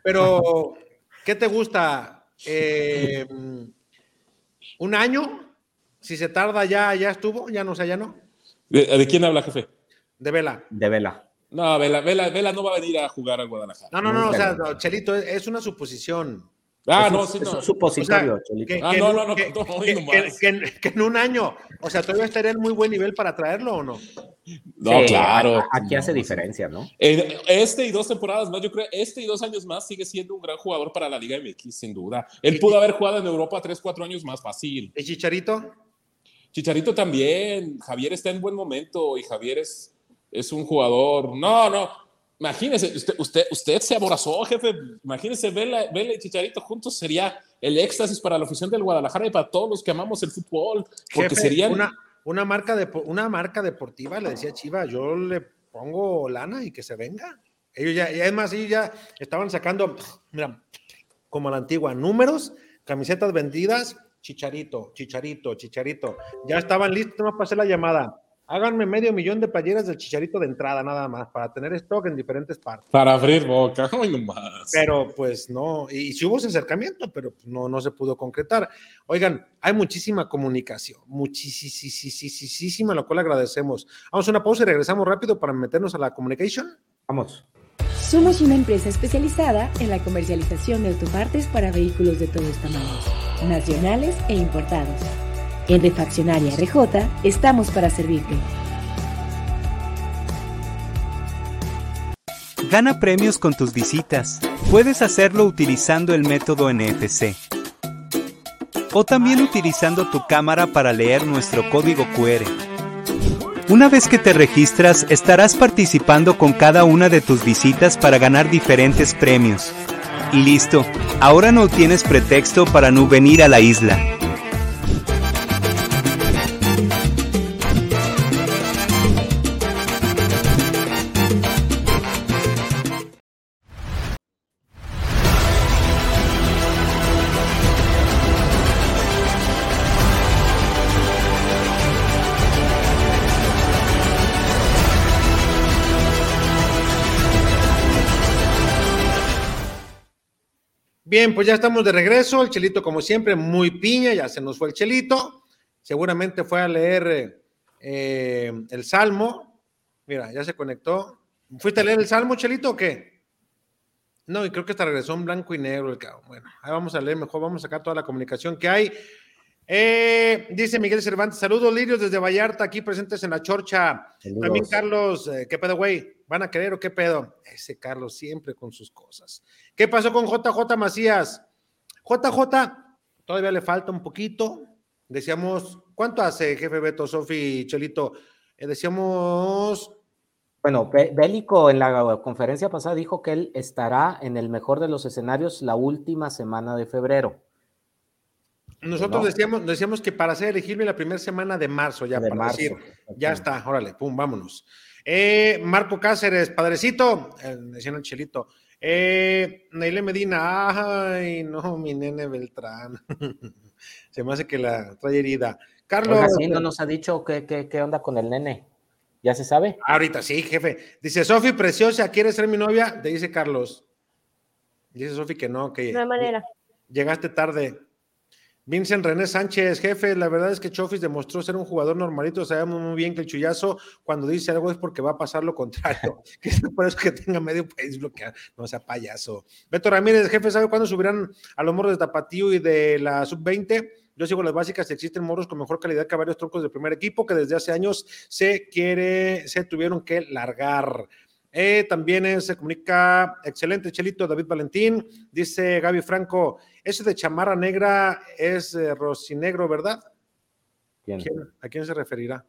pero ¿qué te gusta? Eh, ¿Un año? Si se tarda ya, ya estuvo, ya no, o sea, ya no. ¿De, de quién habla, jefe? De Vela. De vela. No, Vela, Vela, Vela no va a venir a jugar al Guadalajara. No, no, no, o sea, no. no, Chelito, es, es una suposición. Ah, es no, un, sí, es no. un supositorio, O sea, Chelito. Que, Ah, que no, en- no, no, que- no, que- no que- más. que- que en un año, o sea, todavía estaría en muy buen nivel para traerlo o no. No, Sí, claro. Aquí No, hace diferencia, ¿no? Eh, Este y dos temporadas más, yo creo, este y dos años más sigue siendo un gran jugador para la Liga MX, sin duda. Él pudo haber jugado en Europa tres, cuatro años más fácil. ¿Y Chicharito? Chicharito también. Javier está en buen momento y Javier es, es un jugador. No, no. Imagínese, usted, usted, usted se aborazó, jefe. Imagínese, Vela, Vela y Chicharito juntos sería el éxtasis para la afición del Guadalajara y para todos los que amamos el fútbol. Porque Jefe, serían. una, una, marca de, una marca deportiva, le decía Chiva, yo le pongo lana y que se venga. Ellos ya, y además, ellos ya estaban sacando, mira, como la antigua, números, camisetas vendidas, chicharito, chicharito, chicharito. Ya estaban listos para hacer la llamada. Háganme medio millón de playeras del chicharito de entrada, nada más, para tener stock en diferentes partes. Para abrir boca, <laughs> ay, no más. Pero pues no, y, si hubo ese acercamiento, pero no, no se pudo concretar. Oigan, hay muchísima comunicación, muchísima, lo cual agradecemos. Vamos a una pausa y regresamos rápido para meternos a la communication. Vamos. Somos una empresa especializada en la comercialización de autopartes para vehículos de todos tamaños, nacionales e importados. En Refaccionaria RJ estamos para servirte. Gana premios con tus visitas. Puedes hacerlo utilizando el método NFC. O también utilizando tu cámara para leer nuestro código QR. Una vez que te registras, estarás participando con cada una de tus visitas para ganar diferentes premios. Y listo, ahora no tienes pretexto para no venir a la isla. Bien, pues ya estamos de regreso. El Chelito, como siempre, muy piña, ya se nos fue el Chelito. Seguramente fue a leer eh, el Salmo. Mira, ya se conectó. ¿Fuiste a leer el Salmo, Chelito, o qué? No, y creo que hasta regresó en blanco y negro el cabrón. Bueno, ahí vamos a leer mejor, vamos a sacar toda la comunicación que hay. Eh, dice Miguel Cervantes, saludos Lirios desde Vallarta, aquí presentes en la Chorcha. Saludos. También Carlos, eh, ¿qué pedo, güey? ¿Van a querer o qué pedo? Ese Carlos siempre con sus cosas. ¿Qué pasó con JJ Macías? JJ, todavía le falta un poquito. Decíamos, ¿cuánto hace, jefe Beto, Sofi, Chelito? Eh, decíamos, Bueno, Bé- Bélico en la conferencia pasada dijo que él estará en el mejor de los escenarios la última semana de febrero. Nosotros No. decíamos, decíamos que para ser elegible la primera semana de marzo, ya De para marzo, decir, ya está, órale, pum, vámonos. Eh, Marco Cáceres, padrecito, eh, decían el Chelito. Eh, Neile Medina, ay, no, mi nene Beltrán. <laughs> Se me hace que la trae herida. Carlos. Oiga, sí, no nos ha dicho qué, qué, qué onda con el nene. ¿Ya se sabe? Ahorita sí, jefe. Dice Sofi, preciosa, ¿quieres ser mi novia? Te dice Carlos. Dice Sofi que no, que No hay manera. llegaste tarde. Vincent René Sánchez, jefe, la verdad es que Chofis demostró ser un jugador normalito. Sabemos muy bien que el chullazo, cuando dice algo es porque va a pasar lo contrario. <laughs> que es por eso que tenga medio país bloqueado. No sea payaso. Beto Ramírez, jefe, ¿sabe cuándo subirán a los morros de Tapatío y de la sub-20? Yo sigo las básicas, existen morros con mejor calidad que varios troncos del primer equipo que desde hace años se quiere, se tuvieron que largar. Eh, también eh, se comunica, excelente Chelito, David Valentín, dice Gaby Franco, ese de chamarra negra es eh, rosinegro, ¿verdad? ¿Quién? ¿Quién- ¿A quién se referirá?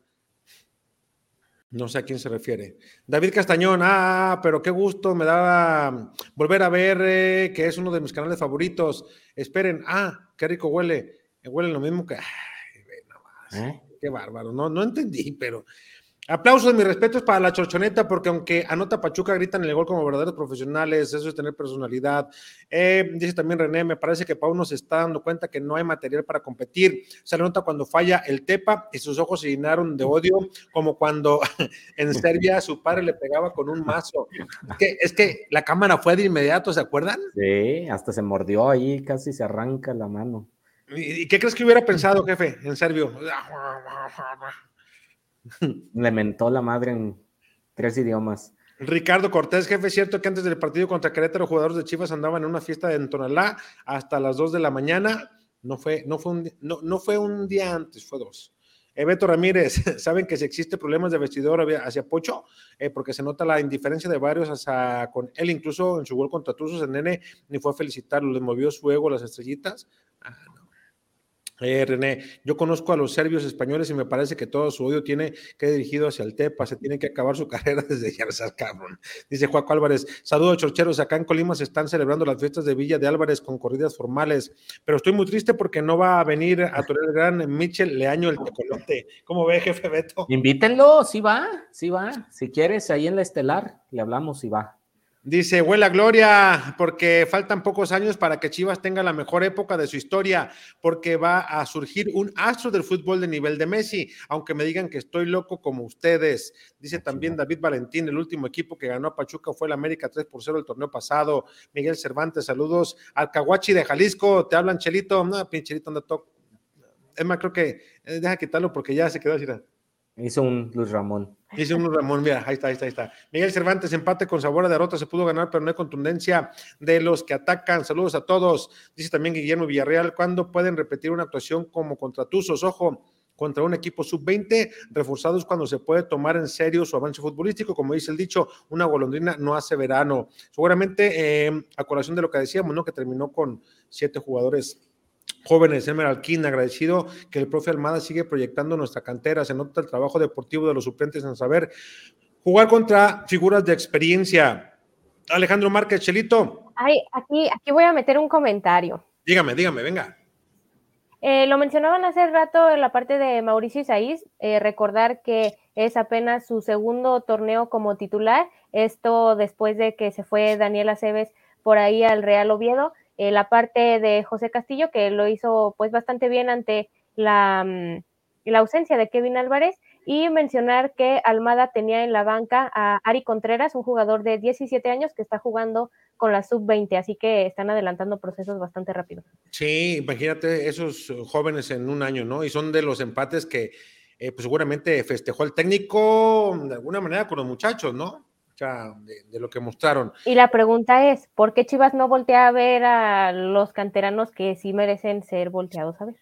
No sé a quién se refiere. David Castañón, ah, pero qué gusto me da volver a ver, eh, que es uno de mis canales favoritos. Esperen, ah, qué rico huele. Huele lo mismo que... Ay, nomás. ¿Eh? Qué bárbaro, no, no entendí, pero aplausos, mis respetos para la chorchoneta, porque aunque anota Pachuca, gritan el gol como verdaderos profesionales, eso es tener personalidad. Eh, dice también René, me parece que Pau nos está dando cuenta que no hay material para competir. Se le nota cuando falla el Tepa y sus ojos se llenaron de odio, como cuando <laughs> en Serbia su padre le pegaba con un mazo. Es que, es que la cámara fue de inmediato, ¿se acuerdan? Sí, hasta se mordió ahí, casi se arranca la mano. ¿Y y qué crees que hubiera pensado, jefe, en serbio? <laughs> Le mentó la madre en tres idiomas. Ricardo Cortés, jefe, es cierto que antes del partido contra Querétaro, jugadores de Chivas andaban en una fiesta en Tonalá hasta las 2 de la mañana. No fue, no fue, un, no, no fue un día antes, fue dos. Beto Ramírez, <laughs> ¿saben que si existe problemas de vestidor hacia Pocho? Eh, porque se nota la indiferencia de varios hacia, con él, incluso en su gol contra Tuzos, el nene ni fue a felicitarlo, le movió su ego las estrellitas. Ah. Eh, René, yo conozco a los serbios españoles y me parece que todo su odio tiene que ir dirigido hacia el Tepa, se tiene que acabar su <laughs> carrera desde ya, cabrón. Dice Juaco Álvarez, saludos chorcheros, acá en Colima se están celebrando las fiestas de Villa de Álvarez con corridas formales, pero estoy muy triste porque no va a venir a <laughs> torear el gran Michel Leaño el tecolote. ¿Cómo ve, jefe Beto? Invítenlo, sí va, sí va. Si quieres, ahí en la estelar, le hablamos, y va. Dice, huela gloria, porque faltan pocos años para que Chivas tenga la mejor época de su historia, porque va a surgir un astro del fútbol de nivel de Messi, aunque me digan que estoy loco como ustedes. Dice también David Valentín, el último equipo que ganó a Pachuca fue el América 3 por 0 el torneo pasado. Miguel Cervantes, saludos. Al Caguachi de Jalisco, te hablan Chelito. No, pinchelito, anda toco. Es más, creo que eh, deja quitarlo porque ya se quedó así. Hizo un Luis Ramón. Hizo un Luis Ramón, mira, ahí está, ahí está, ahí está. Miguel Cervantes, empate con sabor a derrota, se pudo ganar, pero no hay contundencia de los que atacan. Saludos a todos. Dice también Guillermo Villarreal, ¿cuándo pueden repetir una actuación como contra Tuzos? Ojo, contra un equipo sub-20, reforzados cuando se puede tomar en serio su avance futbolístico. Como dice el dicho, una golondrina no hace verano. Seguramente, eh, a colación de lo que decíamos, ¿no? Que terminó con siete jugadores jóvenes, Emerald King, agradecido que el profe Almada sigue proyectando nuestra cantera, se nota el trabajo deportivo de los suplentes en saber jugar contra figuras de experiencia. Alejandro Márquez, Chelito. Ay, aquí, aquí voy a meter un comentario. Dígame, dígame, venga. Eh, lo mencionaban hace rato en la parte de Mauricio Isaís, eh, recordar que es apenas su segundo torneo como titular, esto después de que se fue Daniel Aceves por ahí al Real Oviedo. Eh, la parte de José Castillo, que lo hizo pues bastante bien ante la, mm, la, ausencia de Kevin Álvarez, y mencionar que Almada tenía en la banca a Ari Contreras, un jugador de 17 años que está jugando con la sub-20, así que están adelantando procesos bastante rápido. Sí, imagínate esos jóvenes en un año, ¿no? Y son de los empates que eh, pues seguramente festejó el técnico de alguna manera con los muchachos, ¿no? De, lo que mostraron. Y la pregunta es, ¿por qué Chivas no voltea a ver a los canteranos que sí merecen ser volteados a ver?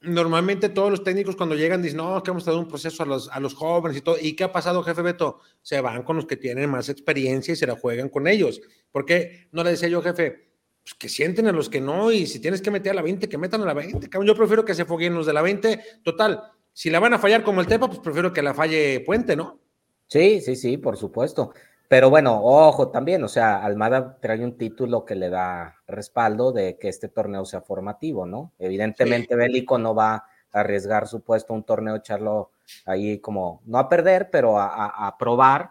Normalmente todos los técnicos cuando llegan dicen, no, que hemos dado un proceso a los, a los jóvenes y todo. ¿Y qué ha pasado, jefe Beto? Se van con los que tienen más experiencia y se la juegan con ellos. ¿Por qué no le decía yo, jefe? Pues que sienten a los que no y si tienes que meter a la 20, que metan a la 20. Yo prefiero que se foguen los de la 20. Total, si la van a fallar como el Tepa, pues prefiero que la falle Puente, ¿no? Sí, sí, sí, por supuesto. Pero bueno, ojo también, o sea, Almada trae un título que le da respaldo de que este torneo sea formativo, ¿no? Evidentemente Bélico no va a arriesgar su puesto a un torneo, echarlo ahí como, no a perder, pero a, probar,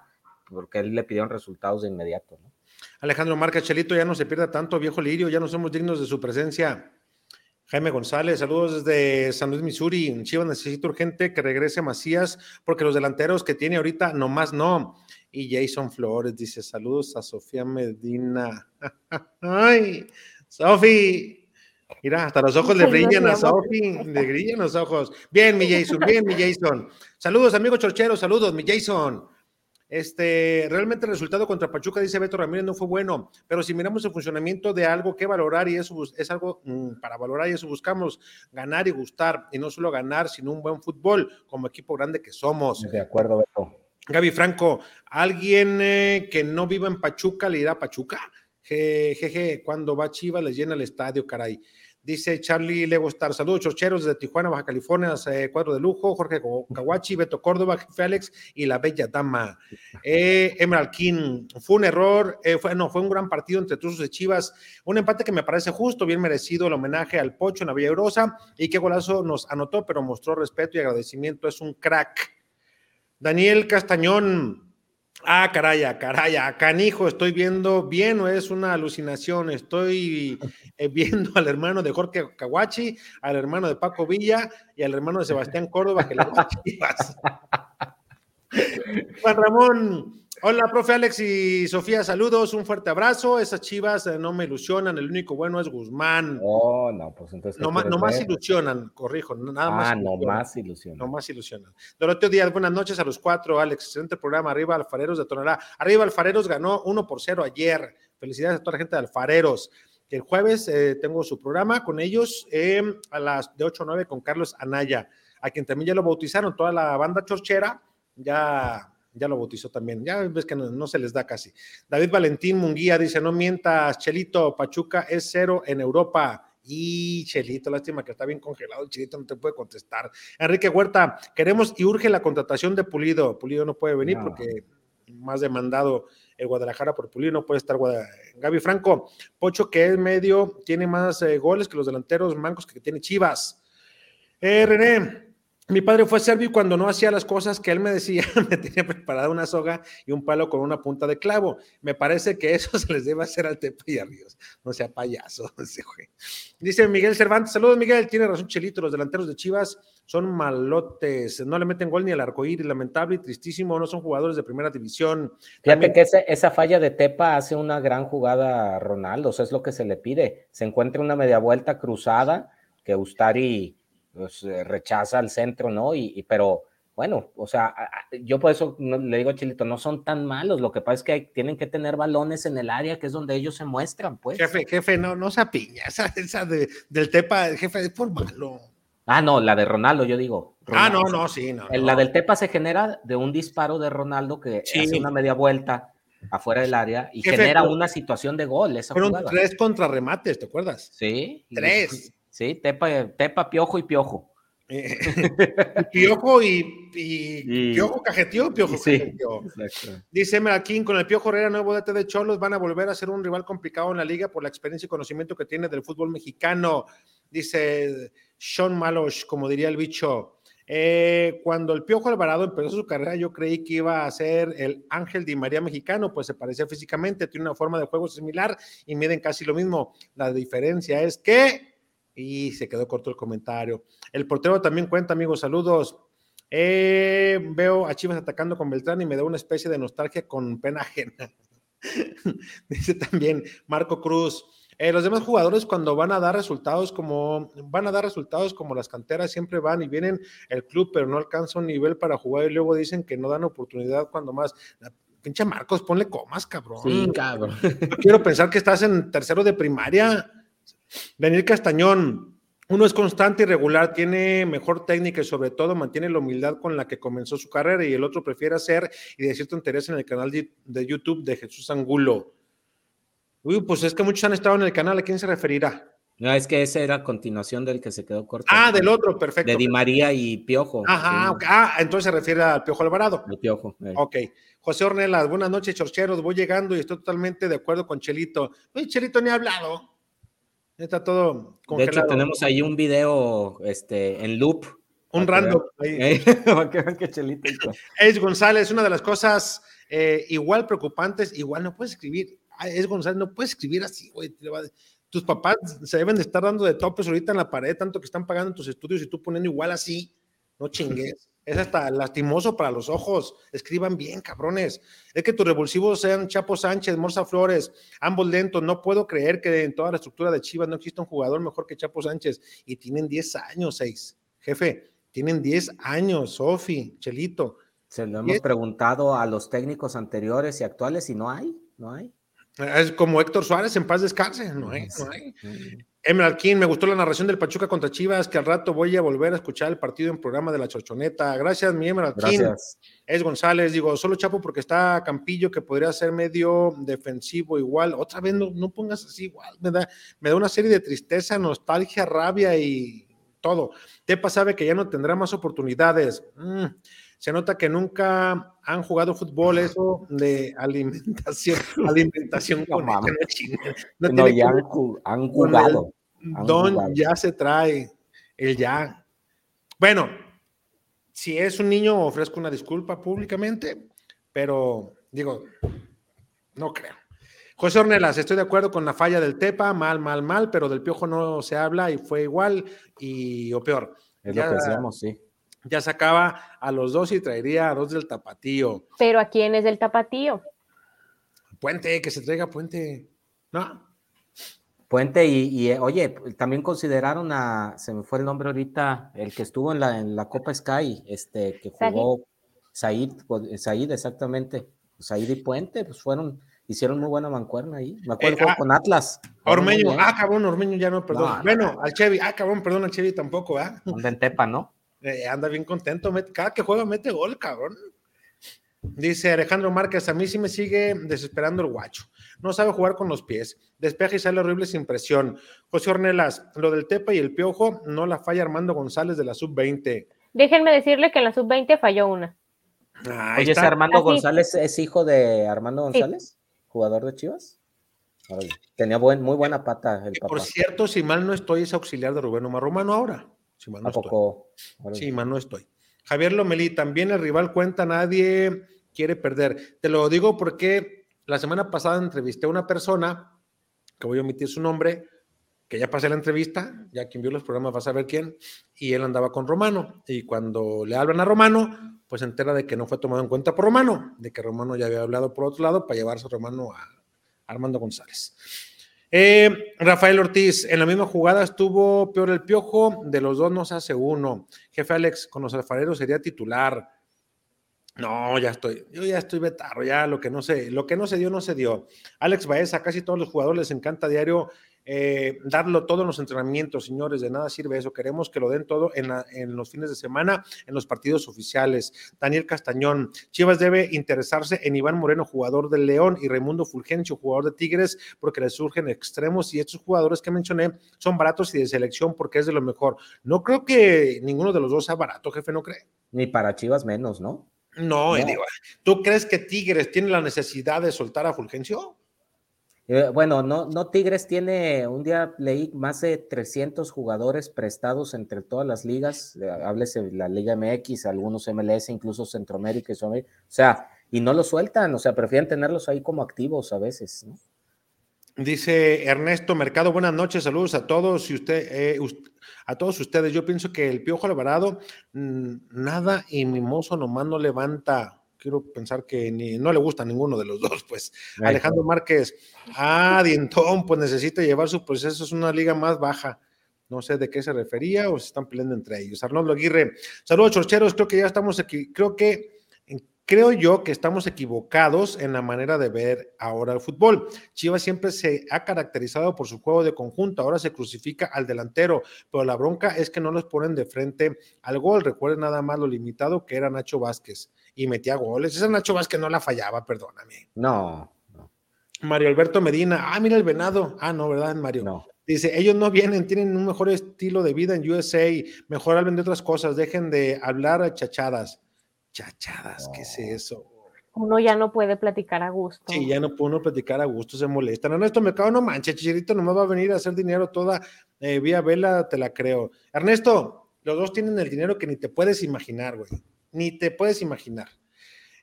porque él le pidieron resultados de inmediato, ¿no? Alejandro Marca Chelito, ya no se pierda tanto, viejo Lirio, ya no somos dignos de su presencia. Jaime González, saludos desde San Luis, Missouri. Chivas necesita urgente que regrese Macías, porque los delanteros que tiene ahorita nomás no y Jason Flores dice saludos a Sofía Medina. <laughs> Ay, Sofi. Mira, hasta los ojos le brillan a Sofi, le brillan los ojos. Bien, mi Jason, bien, mi Jason. Saludos, amigo Chorchero, saludos, mi Jason. Este, realmente el resultado contra Pachuca, dice Beto Ramírez, no fue bueno, pero si miramos el funcionamiento de algo que valorar y eso es algo mm, para valorar y eso buscamos, ganar y gustar, y no solo ganar, sino un buen fútbol como equipo grande que somos. De acuerdo, Beto. Gaby Franco, ¿alguien eh, que no viva en Pachuca le irá a Pachuca? Jeje, cuando va Chivas les llena el estadio, caray. Dice Charlie Legostar, saludos chocheros desde Tijuana, Baja California, eh, cuadro de lujo, Jorge Caguachi, Beto Córdoba, Félix y la bella dama. Eh, Emerald King, fue un error, eh, no, fue un gran partido entre Tuzos y Chivas, un empate que me parece justo, bien merecido el homenaje al Pocho en la Villa Grosa y qué golazo nos anotó, pero mostró respeto y agradecimiento, es un crack. Daniel Castañón. Ah, caraya, caraya, canijo, estoy viendo bien o es una alucinación. Estoy eh, <laughs> viendo al hermano de Jorge Caguachi, al hermano de Paco Villa y al hermano de Sebastián Córdoba que le <laughs> Juan Ramón, Hola, profe Alex y Sofía, saludos, un fuerte abrazo. Esas chivas eh, no me ilusionan, el único bueno es Guzmán. Oh, no, pues entonces. No, más ilusionan, corrijo, nada más. Ah, no más ilusionan. No más ilusionan. Doroteo Díaz, buenas noches a los cuatro, Alex, excelente programa. Arriba Alfareros de Tonalá. Arriba Alfareros ganó 1 por 0 ayer. Felicidades a toda la gente de Alfareros. El jueves eh, tengo su programa con ellos eh, a las de 8 a 9 con Carlos Anaya. a quien también ya lo bautizaron, toda la banda chorchera, ya, ya lo bautizó también. Ya ves que no, no, se les da casi. David Valentín Munguía dice: No mientas, Chelito, Pachuca es cero en Europa. Y Chelito, lástima que está bien congelado, Chelito no te puede contestar. Enrique Huerta, queremos y urge la contratación de Pulido. Pulido no puede venir no. porque más demandado el Guadalajara por Pulido, no puede estar Gaby Franco. Pocho, que es medio, tiene más eh, goles que los delanteros mancos que tiene Chivas. Eh, René, mi padre fue serbio y cuando no hacía las cosas que él me decía, <laughs> me tenía preparada una soga y un palo con una punta de clavo. Me parece que eso <laughs> se les debe hacer al Tepa y a Ríos. No sea payaso. <laughs> Dice Miguel Cervantes, saludos Miguel, tiene razón Chelito, los delanteros de Chivas son malotes, no le meten gol ni al arcoíris, lamentable y tristísimo, no son jugadores de primera división. Fíjate También... que ese, esa falla de Tepa hace una gran jugada a Ronaldo, eso es lo que se le pide. Se encuentra una media vuelta cruzada que Ustari pues, rechaza al centro, ¿no? Y, y, pero bueno, o sea, yo por eso le digo a Chilito, no son tan malos, lo que pasa es que hay, tienen que tener balones en el área, que es donde ellos se muestran, pues. Jefe, jefe, no, no se apiña, <laughs> esa, esa de, del Tepa, jefe, es por malo. Ah, no, la de Ronaldo, yo digo. Ronaldo. Ah, no, no, sí, no, La del Tepa se genera de un disparo de Ronaldo que sí. hace una media vuelta afuera del área y jefe, genera una situación de gol. Esa fueron jugada. tres contrarremates, ¿te acuerdas? Sí. Tres. Sí, Tepa, tepa Piojo y Piojo. Eh, <laughs> piojo y, y, y, Piojo cajeteó, Piojo sí, cajeteó. Dice Meraquín, con el Piojo Herrera, nuevo DT de Cholos, van a volver a ser un rival complicado en la liga por la experiencia y conocimiento que tiene del fútbol mexicano. Dice Sean Malosh, como diría el bicho. Eh, cuando el Piojo Alvarado empezó su carrera, yo creí que iba a ser el Ángel Di María mexicano, pues se parecía físicamente, tiene una forma de juego similar y miden casi lo mismo. La diferencia es que y se quedó corto el comentario. El portero también cuenta, amigos, saludos. Eh, veo a Chivas atacando con Beltrán y me da una especie de nostalgia con pena ajena. <laughs> Dice también Marco Cruz. Eh, los demás jugadores cuando van a dar resultados como van a dar resultados como las canteras siempre van y vienen el club pero no alcanza un nivel para jugar y luego dicen que no dan oportunidad cuando más la, pinche Marcos ponle comas cabrón sí cabrón Yo quiero pensar que estás en tercero de primaria Daniel Castañón, uno es constante y regular, tiene mejor técnica y sobre todo mantiene la humildad con la que comenzó su carrera y el otro prefiere hacer y decir tonterías en el canal de, YouTube de Jesús Angulo. Uy, pues es que muchos han estado en el canal, ¿a quién se referirá? No, es que ese era continuación del que se quedó corto. Ah, del otro, perfecto. De Di María y Piojo. Ajá, sí. okay. ah, entonces se refiere al Piojo Alvarado. El Piojo. Eh. Ok. José Ornelas, buenas noches, chorcheros. Voy llegando y estoy totalmente de acuerdo con Chelito. Oye, Chelito ni ha hablado. Está todo congelado. De hecho, tenemos ahí un video este, en loop. Un random. Ahí. <laughs> Es González, una de las cosas eh, igual preocupantes, igual no puedes escribir. Es González, no puedes escribir así, güey. Tus papás se deben de estar dando de topes ahorita en la pared, tanto que están pagando tus estudios y tú poniendo igual así. No chingues. Es hasta lastimoso para los ojos. Escriban bien, cabrones. Es que tus revulsivos sean Chapo Sánchez, Morza Flores, ambos lentos. No puedo creer que en toda la estructura de Chivas no exista un jugador mejor que Chapo Sánchez. Y tienen 10 años, 6. Jefe, tienen 10 años, Sofi, Chelito. Se lo hemos preguntado a los técnicos anteriores y actuales y no hay, no hay. Es como Héctor Suárez, en paz descanse. No hay, no hay. Emerald King, me gustó la narración del Pachuca contra Chivas, que al rato voy a volver a escuchar el partido en programa de la Chorchoneta. Gracias, mi Emerald Gracias. King. Es González, digo, solo Chapo porque está Campillo, que podría ser medio defensivo igual. Otra vez no, no pongas así igual, me da, me da una serie de tristeza, nostalgia, rabia y todo. Tepa sabe que ya no tendrá más oportunidades. Mm se nota que nunca han jugado fútbol, eso de alimentación, <laughs> alimentación no, con no, no, no ya han, han, jugado. Don ya se trae, el ya. Bueno, si es un niño, ofrezco una disculpa públicamente, pero digo, no creo. José Ornelas, estoy de acuerdo con la falla del Tepa, mal, mal, mal, pero del Piojo no se habla y fue igual y o peor. Es ya, lo que decíamos, sí ya sacaba a los dos y traería a dos del tapatío. Pero ¿a quién es del tapatío? Puente, que se traiga Puente. ¿No? Puente y, y, oye, también consideraron a, se me fue el nombre ahorita, el que estuvo en la, en la Copa Sky, este, que jugó Said, Said exactamente, Said y Puente, pues fueron, hicieron muy buena mancuerna ahí, me acuerdo eh, ah, con Atlas. Ormeño, ah, cabrón, Ormeño ya no, perdón. No, bueno, al Chevy, ah, cabrón, perdón, al Chevy tampoco, ¿ah? ¿eh? En Tepa, ¿no? Eh, anda bien contento, met- cada que juega mete gol, cabrón. Dice Alejandro Márquez, a mí sí me sigue desesperando el guacho. No sabe jugar con los pies. Despeja y sale horrible sin presión. José Ornelas, lo del Tepa y el Piojo no la falla Armando González de la sub-20. Déjenme decirle que en la sub-20 falló una. Oye, ese está. Armando Así. González es hijo de Armando Sí. González, jugador de Chivas. Tenía buen, muy buena pata el papá. Por cierto, si mal no estoy, es auxiliar de Rubén Omar Romano ahora. Si mal no ¿A estoy. poco? Órale. Sí, mal no estoy. Javier Lomelí, también el rival cuenta, nadie quiere perder. Te lo digo porque la semana pasada entrevisté a una persona, que voy a omitir su nombre, que ya pasé la entrevista, ya quien vio los programas va a saber quién, y él andaba con Romano. Y cuando le hablan a Romano, pues se entera de que no fue tomado en cuenta por Romano, de que Romano ya había hablado por otro lado para llevarse a Romano a Armando González. Eh, Rafael Ortiz, en la misma jugada estuvo peor el piojo, de los dos nos hace uno. Jefe Alex, con los alfareros sería titular. No, ya estoy, yo ya estoy betarro, ya lo que no sé, lo que no se dio, no se dio. Alex Baeza, casi todos los jugadores les encanta diario eh, darlo todo en los entrenamientos, señores, de nada sirve eso. Queremos que lo den todo en, en los fines de semana, en los partidos oficiales. Daniel Castañón, Chivas debe interesarse en Iván Moreno, jugador del León, y Raimundo Fulgencio, jugador de Tigres, porque le surgen extremos y estos jugadores que mencioné son baratos y de selección porque es de lo mejor. No creo que ninguno de los dos sea barato, jefe, ¿no cree? Ni para Chivas menos, ¿no? No, y No. digo, ¿tú crees que Tigres tiene la necesidad de soltar a Fulgencio? Eh, bueno, no, no Tigres tiene, un día leí más de 300 jugadores prestados entre todas las ligas, háblese la Liga MX, algunos MLS, incluso Centroamérica y Sudamérica, o sea, y no los sueltan, o sea, prefieren tenerlos ahí como activos a veces, ¿no? Dice Ernesto Mercado, buenas noches, saludos a todos y usted, eh, us- a todos ustedes. Yo pienso que el Piojo Alvarado mm, nada y Mimoso nomás no levanta. Quiero pensar que ni, no le gusta a ninguno de los dos, pues. Ay, Alejandro Márquez, ah, Dientón, pues necesita llevar su proceso, es una liga más baja. No sé de qué se refería o se están peleando entre ellos. Arnoldo Aguirre, saludos, chorcheros. Creo que ya estamos aquí. Creo que creo yo que estamos equivocados en la manera de ver ahora el fútbol. Chivas siempre se ha caracterizado por su juego de conjunto, ahora se crucifica al delantero, pero la bronca es que no los ponen de frente al gol. Recuerden nada más lo limitado que era Nacho Vázquez y metía goles. Ese Nacho Vázquez no la fallaba, perdóname. No, Mario Alberto Medina, ah, mira el venado. Ah, no, ¿verdad, Mario? no. Dice, ellos no vienen, tienen un mejor estilo de vida en USA, mejor hablen de otras cosas, dejen de hablar a chachadas. Chachadas, ¿qué es eso? Uno ya no puede platicar a gusto. Sí, ya no puede uno platicar a gusto, se molestan. Ernesto Mercado, no manches, Chicharito nomás va a venir a hacer dinero toda eh, vía vela, te la creo. Ernesto, los dos tienen el dinero que ni te puedes imaginar, güey. Ni te puedes imaginar.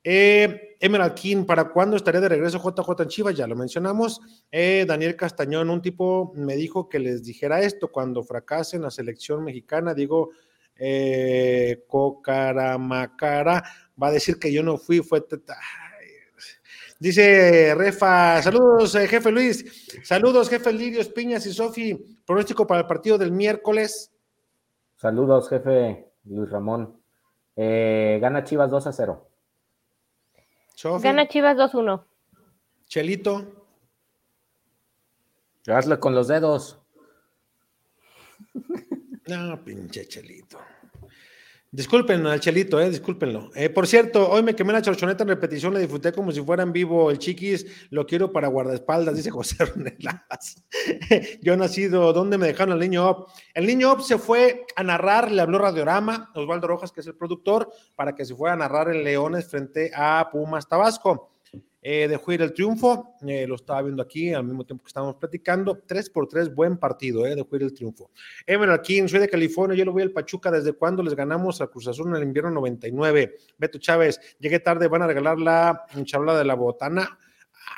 Eh, Emerald King, ¿para cuándo estaría de regreso JJ en Chivas? Ya lo mencionamos. Eh, Daniel Castañón, un tipo me dijo que les dijera esto cuando fracasen la selección mexicana. Digo, eh, Cocaramacara va a decir que yo no fui, fue. Dice Refa, saludos, eh, jefe Luis. Saludos, jefe Lirios, Piñas y Sofi. Pronóstico para el partido del miércoles. Saludos, jefe Luis Ramón. Eh, gana Chivas 2 a 0. Sofi, Gana Chivas 2-1. Chelito. Hazle con los dedos. <laughs> No, pinche Chelito. Disculpen al Chelito, eh, discúlpenlo. Eh, por cierto, hoy me quemé la chorchoneta en repetición, la disfruté como si fuera en vivo el chiquis, lo quiero para guardaespaldas, dice José <laughs> Ornelas. <laughs> Yo nacido, ¿dónde me dejaron al niño Op? El niño Op se fue a narrar, le habló Radiorama, Osvaldo Rojas, que es el productor, para que se fuera a narrar en Leones frente a Pumas Tabasco. Eh, dejó ir el triunfo, eh, lo estaba viendo aquí al mismo tiempo que estábamos platicando. 3 por 3, buen partido, eh, dejó ir el triunfo. Emerald King, soy de California, yo lo voy al Pachuca desde cuando les ganamos a Cruz Azul en el invierno 99. Beto Chávez, llegué tarde, van a regalar la charla de la botana.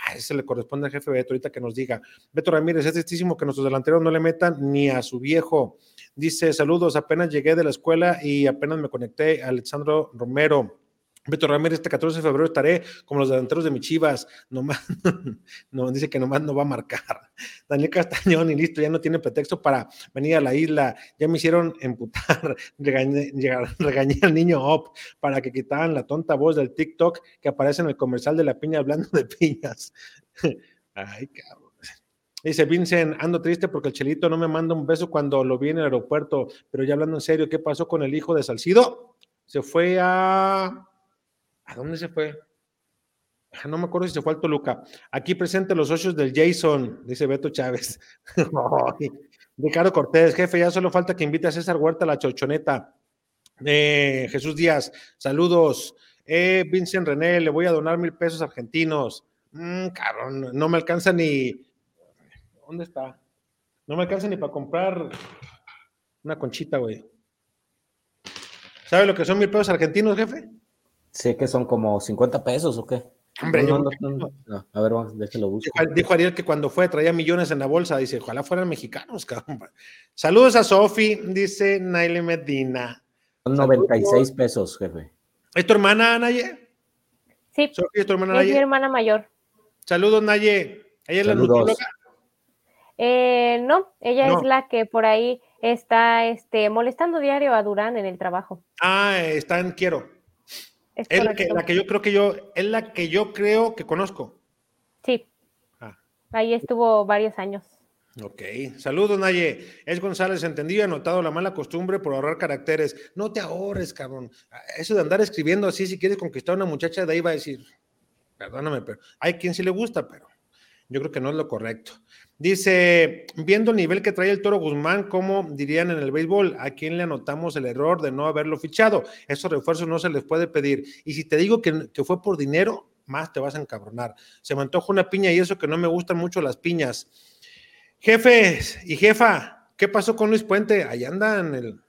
Ah, ese le corresponde al jefe Beto, ahorita que nos diga. Beto Ramírez, es tristísimo que nuestros delanteros no le metan ni a su viejo. Dice, saludos, apenas llegué de la escuela y apenas me conecté. Alexandro Romero. Beto Ramírez, este 14 de febrero estaré como los delanteros de mi Chivas. Nomás, <laughs> no, dice que nomás no va a marcar. <laughs> Daniel Castañón, y listo, ya no tiene pretexto para venir a la isla. Ya me hicieron emputar, <laughs> regañé, regañé al niño Op para que quitaran la tonta voz del TikTok que aparece en el comercial de la piña hablando de piñas. Ay, cabrón. Dice Vincent, ando triste porque el Chelito no me manda un beso cuando lo vi en el aeropuerto, pero ya hablando en serio, ¿qué pasó con el hijo de Salcido? Se fue a... ¿A dónde se fue? No me acuerdo si se fue al Toluca. Aquí presente los socios del Jason, dice Beto Chávez. <laughs> Ricardo Cortés, jefe, ya solo falta que invite a César Huerta a la chochoneta. Eh, Jesús Díaz, saludos. Eh, Vincent René, le voy a donar mil pesos argentinos. Mm, cabrón, no me alcanza ni. ¿Dónde está? No me alcanza ni para comprar una conchita, güey. ¿Sabe lo que son mil pesos argentinos, jefe? Sé que son como 50 pesos o qué. Hombre, No, yo- no, no, no, no. A ver, vamos, déjelo busco. Dijo, dijo Ariel que cuando fue traía millones en la bolsa. Dice, ojalá fueran mexicanos, <laughs> cabrón. Saludos a Sofi, dice Naile Medina. Son 96 pesos, jefe. ¿Es tu hermana, Naye? Sí, ¿es tu hermana es mi Naye? hermana mayor. Saludos, Naye. Ella es la Saludos. nutrióloga. Eh, no, ella No. es la que por ahí está este, molestando diario a Durán en el trabajo. Ah, está en Quiero. Es Es la que, la que yo creo que yo, es la que yo creo que conozco. Sí. Ah. Ahí estuvo varios años. Ok, saludos Naye. Es González, entendido y anotado la mala costumbre por ahorrar caracteres. No te ahorres, cabrón. Eso de andar escribiendo así, si quieres conquistar a una muchacha, de ahí va a decir, perdóname, pero hay quien sí le gusta, pero yo creo que no es lo correcto. Dice, viendo el nivel que trae el Toro Guzmán, como dirían en el béisbol, ¿a quién le anotamos el error de no haberlo fichado? Esos refuerzos no se les puede pedir. Y si te digo que, que fue por dinero, más te vas a encabronar. Se me antoja una piña y eso que no me gustan mucho las piñas. Jefes y jefa, ¿qué pasó con Luis Puente? Ahí anda en el.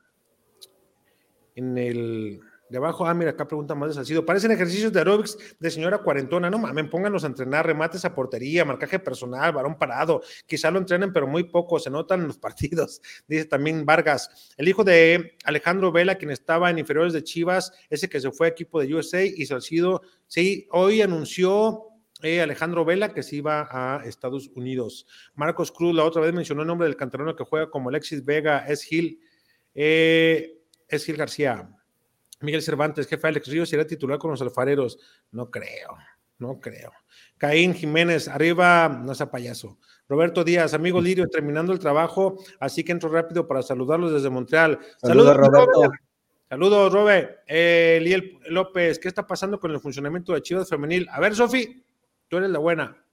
En el. Abajo, ah, mira, acá pregunta más de Salcido. Parecen ejercicios de aeróbics de señora cuarentona. No mames, pónganlos a entrenar, remates a portería, marcaje personal, varón parado. Quizá lo entrenen, pero muy poco, se notan en los <laughs> partidos. Dice también Vargas. El hijo de Alejandro Vela, quien estaba en inferiores de Chivas, ese que se fue a equipo de USA y Salcido, sí, hoy anunció eh, Alejandro Vela que se iba a Estados Unidos. Marcos Cruz la otra vez mencionó el nombre del canterano que juega como Alexis Vega, es Gil, eh, es Gil García. Miguel Cervantes, jefe Alex Ríos, será titular con los alfareros. No creo, no creo. Caín Jiménez, arriba, no sea payaso. Roberto Díaz, amigo Lirio, terminando el trabajo, así que entro rápido para saludarlos desde Montreal. Saludos, Roberto. Robert. Saludos, Robert. Eh, Liel López, ¿qué está pasando con el funcionamiento de Chivas Femenil? A ver, Sofi, tú eres la buena.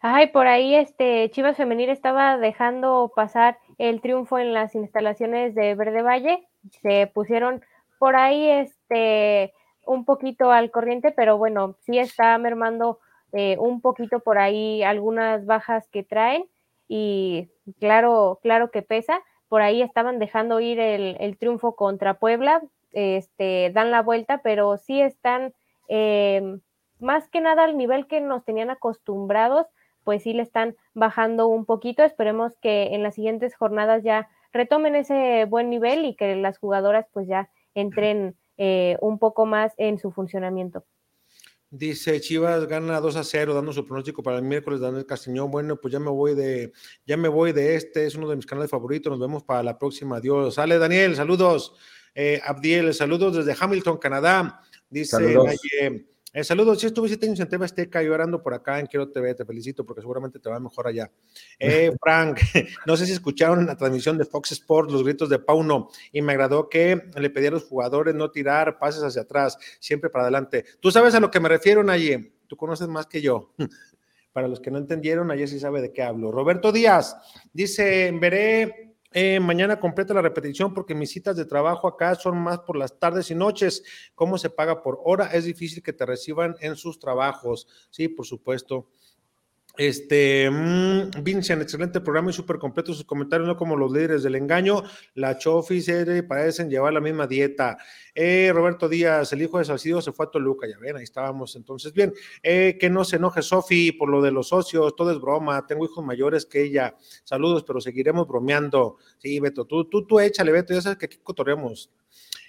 Ay, por ahí este Chivas Femenil estaba dejando pasar el triunfo en las instalaciones de Verde Valle. Se pusieron por ahí este un poquito al corriente, pero bueno, sí está mermando eh, un poquito por ahí algunas bajas que traen y claro, claro que pesa. Por ahí estaban dejando ir el, triunfo contra Puebla, este, dan la vuelta, pero sí están eh, más que nada al nivel que nos tenían acostumbrados, pues sí le están bajando un poquito. Esperemos que en las siguientes jornadas ya retomen ese buen nivel y que las jugadoras pues ya entren eh, un poco más en su funcionamiento. Dice Chivas gana 2 a 0, dando su pronóstico para el miércoles, Daniel Castañón. Bueno, pues ya me voy de, ya me voy de este, es uno de mis canales favoritos. Nos vemos para la próxima. Adiós. Sale Daniel, saludos. Eh, Abdiel, saludos desde Hamilton, Canadá. Dice Saludos. Naye, eh, saludos, si años en TV Azteca, yo orando por acá en Quiero TV, te felicito porque seguramente te va mejor allá. Eh, <laughs> Frank, <laughs> no sé si escucharon en la transmisión de Fox Sports los gritos de Pauno y me agradó que le pedí a los jugadores no tirar pases hacia atrás, siempre para adelante. Tú sabes a lo que me refiero, Naye, tú conoces más que yo. <laughs> Para los que no entendieron, ayer sí sabe de qué hablo. Roberto Díaz dice, veré eh, mañana completa la repetición porque mis citas de trabajo acá son más por las tardes y noches. ¿Cómo se paga por hora? Es difícil que te reciban en sus trabajos. Sí, por supuesto. Este, mm, Vincent, excelente programa y súper completo sus comentarios, no como los líderes del engaño. La Chofi se parecen llevar la misma dieta. Eh, Roberto Díaz, el hijo de Salcido se fue a Toluca, ya ven, ahí estábamos. Entonces, bien, eh, que no se enoje Sofi por lo de los socios, todo es broma. Tengo hijos mayores que ella. Saludos, pero seguiremos bromeando. Sí, Beto, tú, tú, tú échale, Beto, ya sabes que aquí cotorreamos.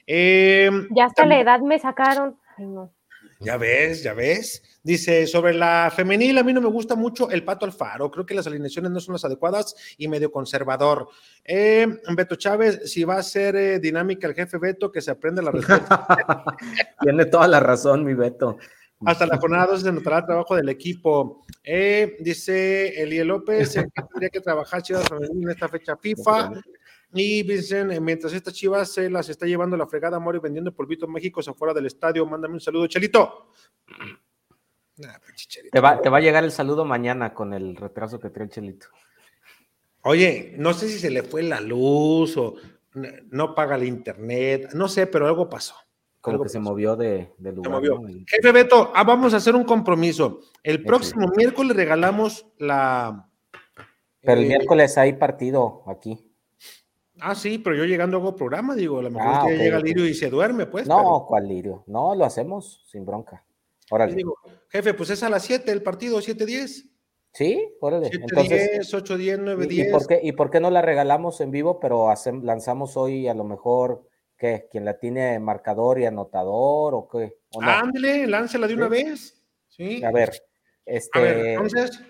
Eh, Ya hasta la edad me sacaron. Ay, no. ya ves, ya ves. Dice, sobre la femenil, a mí no me gusta mucho el Pato Alfaro. Creo que las alineaciones no son las adecuadas y medio conservador. Eh, Beto Chávez, si va a ser eh, dinámica el jefe Beto, que se aprende la respuesta. <laughs> Tiene toda la razón, mi Beto. Hasta la jornada 12 se notará el trabajo del equipo. Eh, dice Elie López, que tendría que trabajar Chivas Femenil en esta fecha FIFA. Y dicen, eh, mientras esta Chivas se las está llevando la fregada, Mori vendiendo polvito mágicos afuera del estadio. Mándame un saludo, Chelito. Nah, Chelito. Te va, te va a llegar el saludo mañana con el retraso que trae el Chelito. Oye, no sé si se le fue la luz o no paga el internet, no sé, pero algo pasó. Como Algo que se movió de, de lugar. movió. ¿no? El- Jefe Beto, ah, vamos a hacer un compromiso. El próximo miércoles regalamos la. Pero el eh, miércoles hay partido aquí. Ah, sí, pero yo llegando hago programa, digo, a lo mejor Ah, usted llega ok. Lirio y se duerme, pues. no, pero- ¿cuál lirio? No, lo hacemos sin bronca. Y Órale. digo, jefe, pues es a las 7 el partido, 7-10. Sí, órale. 7-10, Entonces, 8-10, ¿y, 9-10. y por qué, ¿y por qué no la regalamos en vivo, pero hacem- lanzamos hoy a lo mejor, ¿qué? ¿Quién la tiene marcador y anotador o qué? ¿O no? Ándale, láncela de una Sí. vez. Sí. A ver, este A ver, entonces,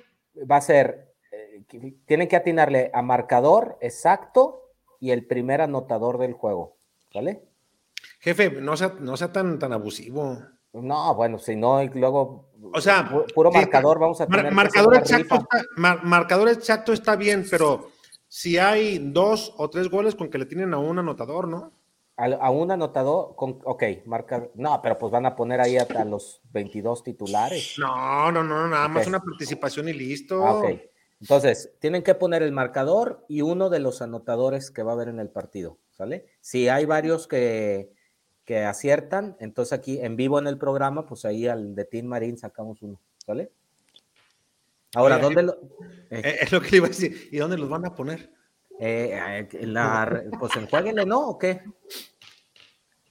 va a ser, eh, tienen que atinarle a marcador exacto y el primer anotador del juego, ¿vale? jefe, no sea, no sea tan, tan abusivo. No, bueno, si no, y luego, O sea, pu- puro sí, marcador, vamos a Mar- tener marcador, exacto está, mar- marcador exacto está bien, pero si hay dos o tres goles con que le tienen a un anotador, ¿no? A, a un anotador, con, ok, marca, no, pero pues van a poner ahí a, a los 22 titulares. No, no, no, nada más Ok. una participación y listo. Ah, ok. Entonces, tienen que poner el marcador y uno de los anotadores que va a haber en el partido, ¿sale? Si hay varios que, que aciertan, entonces aquí en vivo en el programa, pues ahí al de Team Marín sacamos uno, ¿sale? Ahora, ¿dónde lo...? Eh, eh, es lo que le iba a decir. ¿Y dónde los van a poner? eh, eh, la- pues enjuáguenle, ¿no? ¿O qué?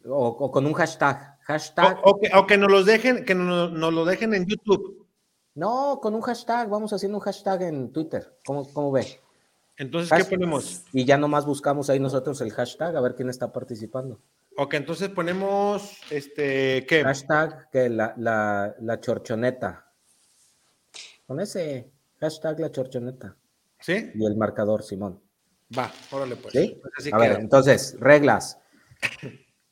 O, o con un hashtag. Hashtag. O, o que, o que nos los dejen, que nos, nos lo dejen en YouTube. No, con un hashtag. Vamos haciendo un hashtag en Twitter. ¿Cómo, cómo ve? Entonces, ¿qué ponemos? Y ya nomás buscamos ahí nosotros el hashtag a ver quién está participando. Ok, entonces ponemos, este, ¿qué? Hashtag que la, la, la chorchoneta. Con ese hashtag la chorchoneta. ¿Sí? Y el marcador, Simón. Va, órale pues. ¿Sí? Así a ver, entonces, reglas.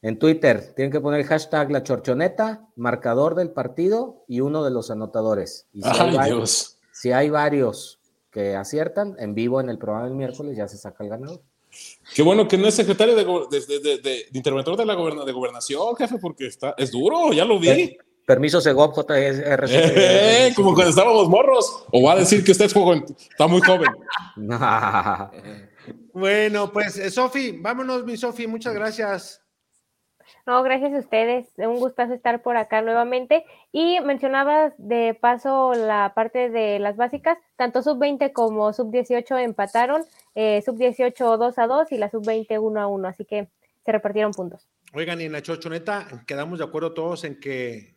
En Twitter tienen que poner el hashtag la chorchoneta, marcador del partido y uno de los anotadores. Y si, hay, Ay, varios, Dios. si hay varios que aciertan, en vivo en el programa del miércoles ya se saca el ganador. Qué bueno que no es secretario de, go- de, de- de- de- de interventor de la goberna- de gobernación, jefe, porque está, es duro, ya lo vi. Eh, Permiso Segov, JR. Eh, como cuando estábamos morros. O va a decir que usted es joven, está muy joven. <laughs> Bueno, pues, eh, Sofi, vámonos, mi Sofi, muchas gracias. No, gracias a ustedes. Un gustazo estar por acá nuevamente. Y mencionabas de paso la parte de las básicas. Tanto sub-20 como sub-18 empataron. eh, sub-18 2 a 2 y la sub-20 1 a 1. Así que se repartieron puntos. Oigan, y en la chochoneta quedamos de acuerdo todos en que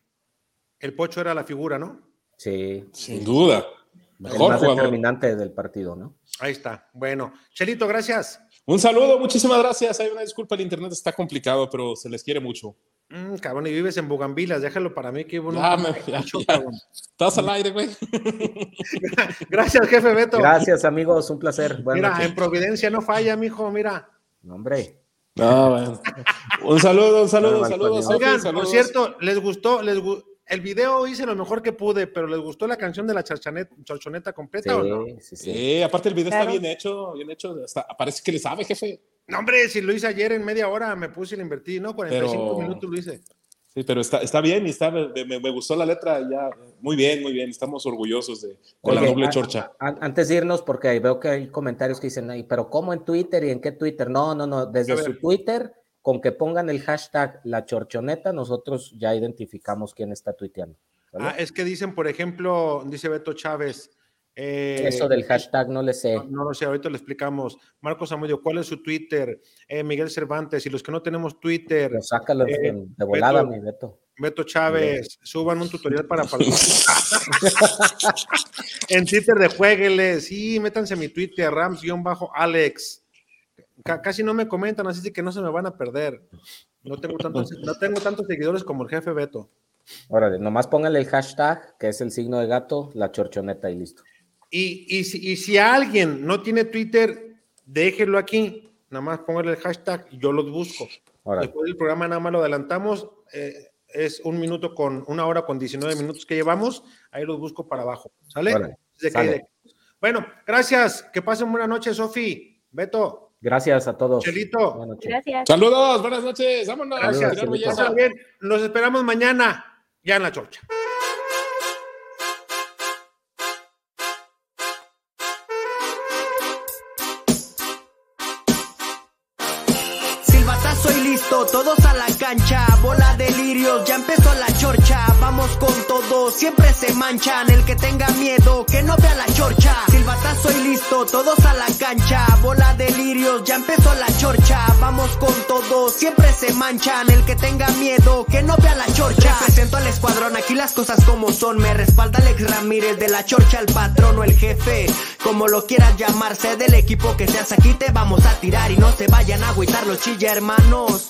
el Pocho era la figura, ¿no? Sí. Sin duda. El Mejor más jugador. determinante del partido, ¿no? Ahí está. Bueno, Chelito, gracias. Un saludo, muchísimas gracias. Hay una disculpa, el internet está complicado, pero se les quiere mucho. Mm, cabrón, y vives en Bugambilas, déjalo para mí, que bueno. Ya, me- ya, ya. Estás al aire, güey. <laughs> Gracias, jefe Beto. Gracias, amigos. Un placer. Buenas Mira, noches. en Providencia no falla, mijo, mira. No, hombre. No, bueno. Un saludo, un saludo, Nada, saludos. Oigan, por saludos. cierto, les gustó, les gu- el video hice lo mejor que pude, pero les gustó la canción de la charchanet- chorchoneta completa o no? Sí, sí, sí. Sí, aparte el video Claro. está bien hecho, bien hecho. Hasta, parece que le sabe, jefe. No, hombre, si lo hice ayer en media hora, me puse y le invertí, ¿no? 45 Pero- minutos lo hice. Sí, pero está, está bien y está, me, me- me gustó la letra ya. Muy bien, muy bien. Estamos orgullosos de, de la Oye, doble a- chorcha. a- Antes de irnos, porque veo que hay comentarios que dicen, "Ay, pero ¿cómo en Twitter y en qué Twitter? No, no, no, desde su Twitter, con que pongan el hashtag la chorchoneta, nosotros ya identificamos quién está tuiteando. ¿vale? Ah, es que dicen, por ejemplo, dice Beto Chávez. eh, Eso del hashtag no le sé. No, no lo sé, ahorita le explicamos. Marcos Amudio, ¿cuál es su Twitter? Eh, Miguel Cervantes, y los que no tenemos Twitter, Pero sácalo Eh, de volada, Beto. mi Beto. Beto Chávez, suban un tutorial para <laughs> <laughs> En Twitter de Jueguele, sí, métanse a mi Twitter, Rams-Alex. Ca- casi no me comentan, así que no se me van a perder. No tengo tantos, <laughs> no tengo tantos seguidores como el jefe Beto. Órale, nomás póngale el hashtag, que es el signo de gato, la chorchoneta y listo. Y, y, si, y si alguien no tiene Twitter, déjenlo aquí. Nada más póngale el hashtag y yo los busco. Órale. Después del programa nada más lo adelantamos. eh, es un minuto con, una hora con 19 minutos que llevamos, ahí los busco para abajo, ¿sale? Órale, que- Bueno, gracias, que pasen buena noche, Sofi, Beto, Gracias a todos. Chelito. Buenas noches. Gracias. Saludos, buenas noches, vámonos. Gracias, bien, nos esperamos mañana, ya en la chorcha. Todos a la cancha, bola de lirios, ya empezó la chorcha, vamos con todo, siempre se manchan, el que tenga miedo, que no vea la chorcha, silbatazo y listo, todos a la cancha, bola de lirios, ya empezó la chorcha, vamos con todo, siempre se manchan, el que tenga miedo, que no vea la chorcha, represento al escuadrón, aquí las cosas como son, me respalda Alex Ramírez, de la chorcha el patrón o el jefe, como lo quieras llamarse, del equipo que seas. Aquí te vamos a tirar y no se vayan a agüitar los chilla hermanos.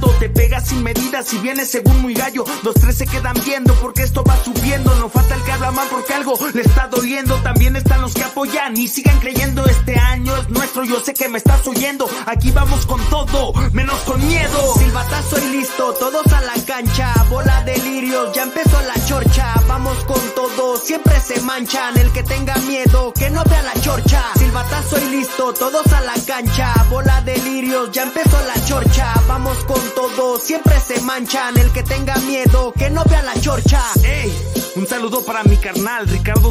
te pegas sin medidas si vienes según muy gallo. Dos, tres se quedan viendo porque esto va subiendo. No falta el que habla mal porque algo le está doliendo. También están los que apoyan y sigan creyendo. Este año es nuestro, yo sé que me estás oyendo. Aquí vamos con todo, menos con miedo. Silbatazo y listo, todos a la cancha, bola de lirios, ya empezó la chorcha, vamos con todo, siempre se manchan, el que tenga miedo, que no vea la chorcha. Silbatazo y listo, todos a la cancha, bola de lirios, ya empezó la chorcha, vamos con todo, siempre se manchan, el que tenga miedo, que no vea la chorcha. Ey, un saludo para mi carnal Ricardo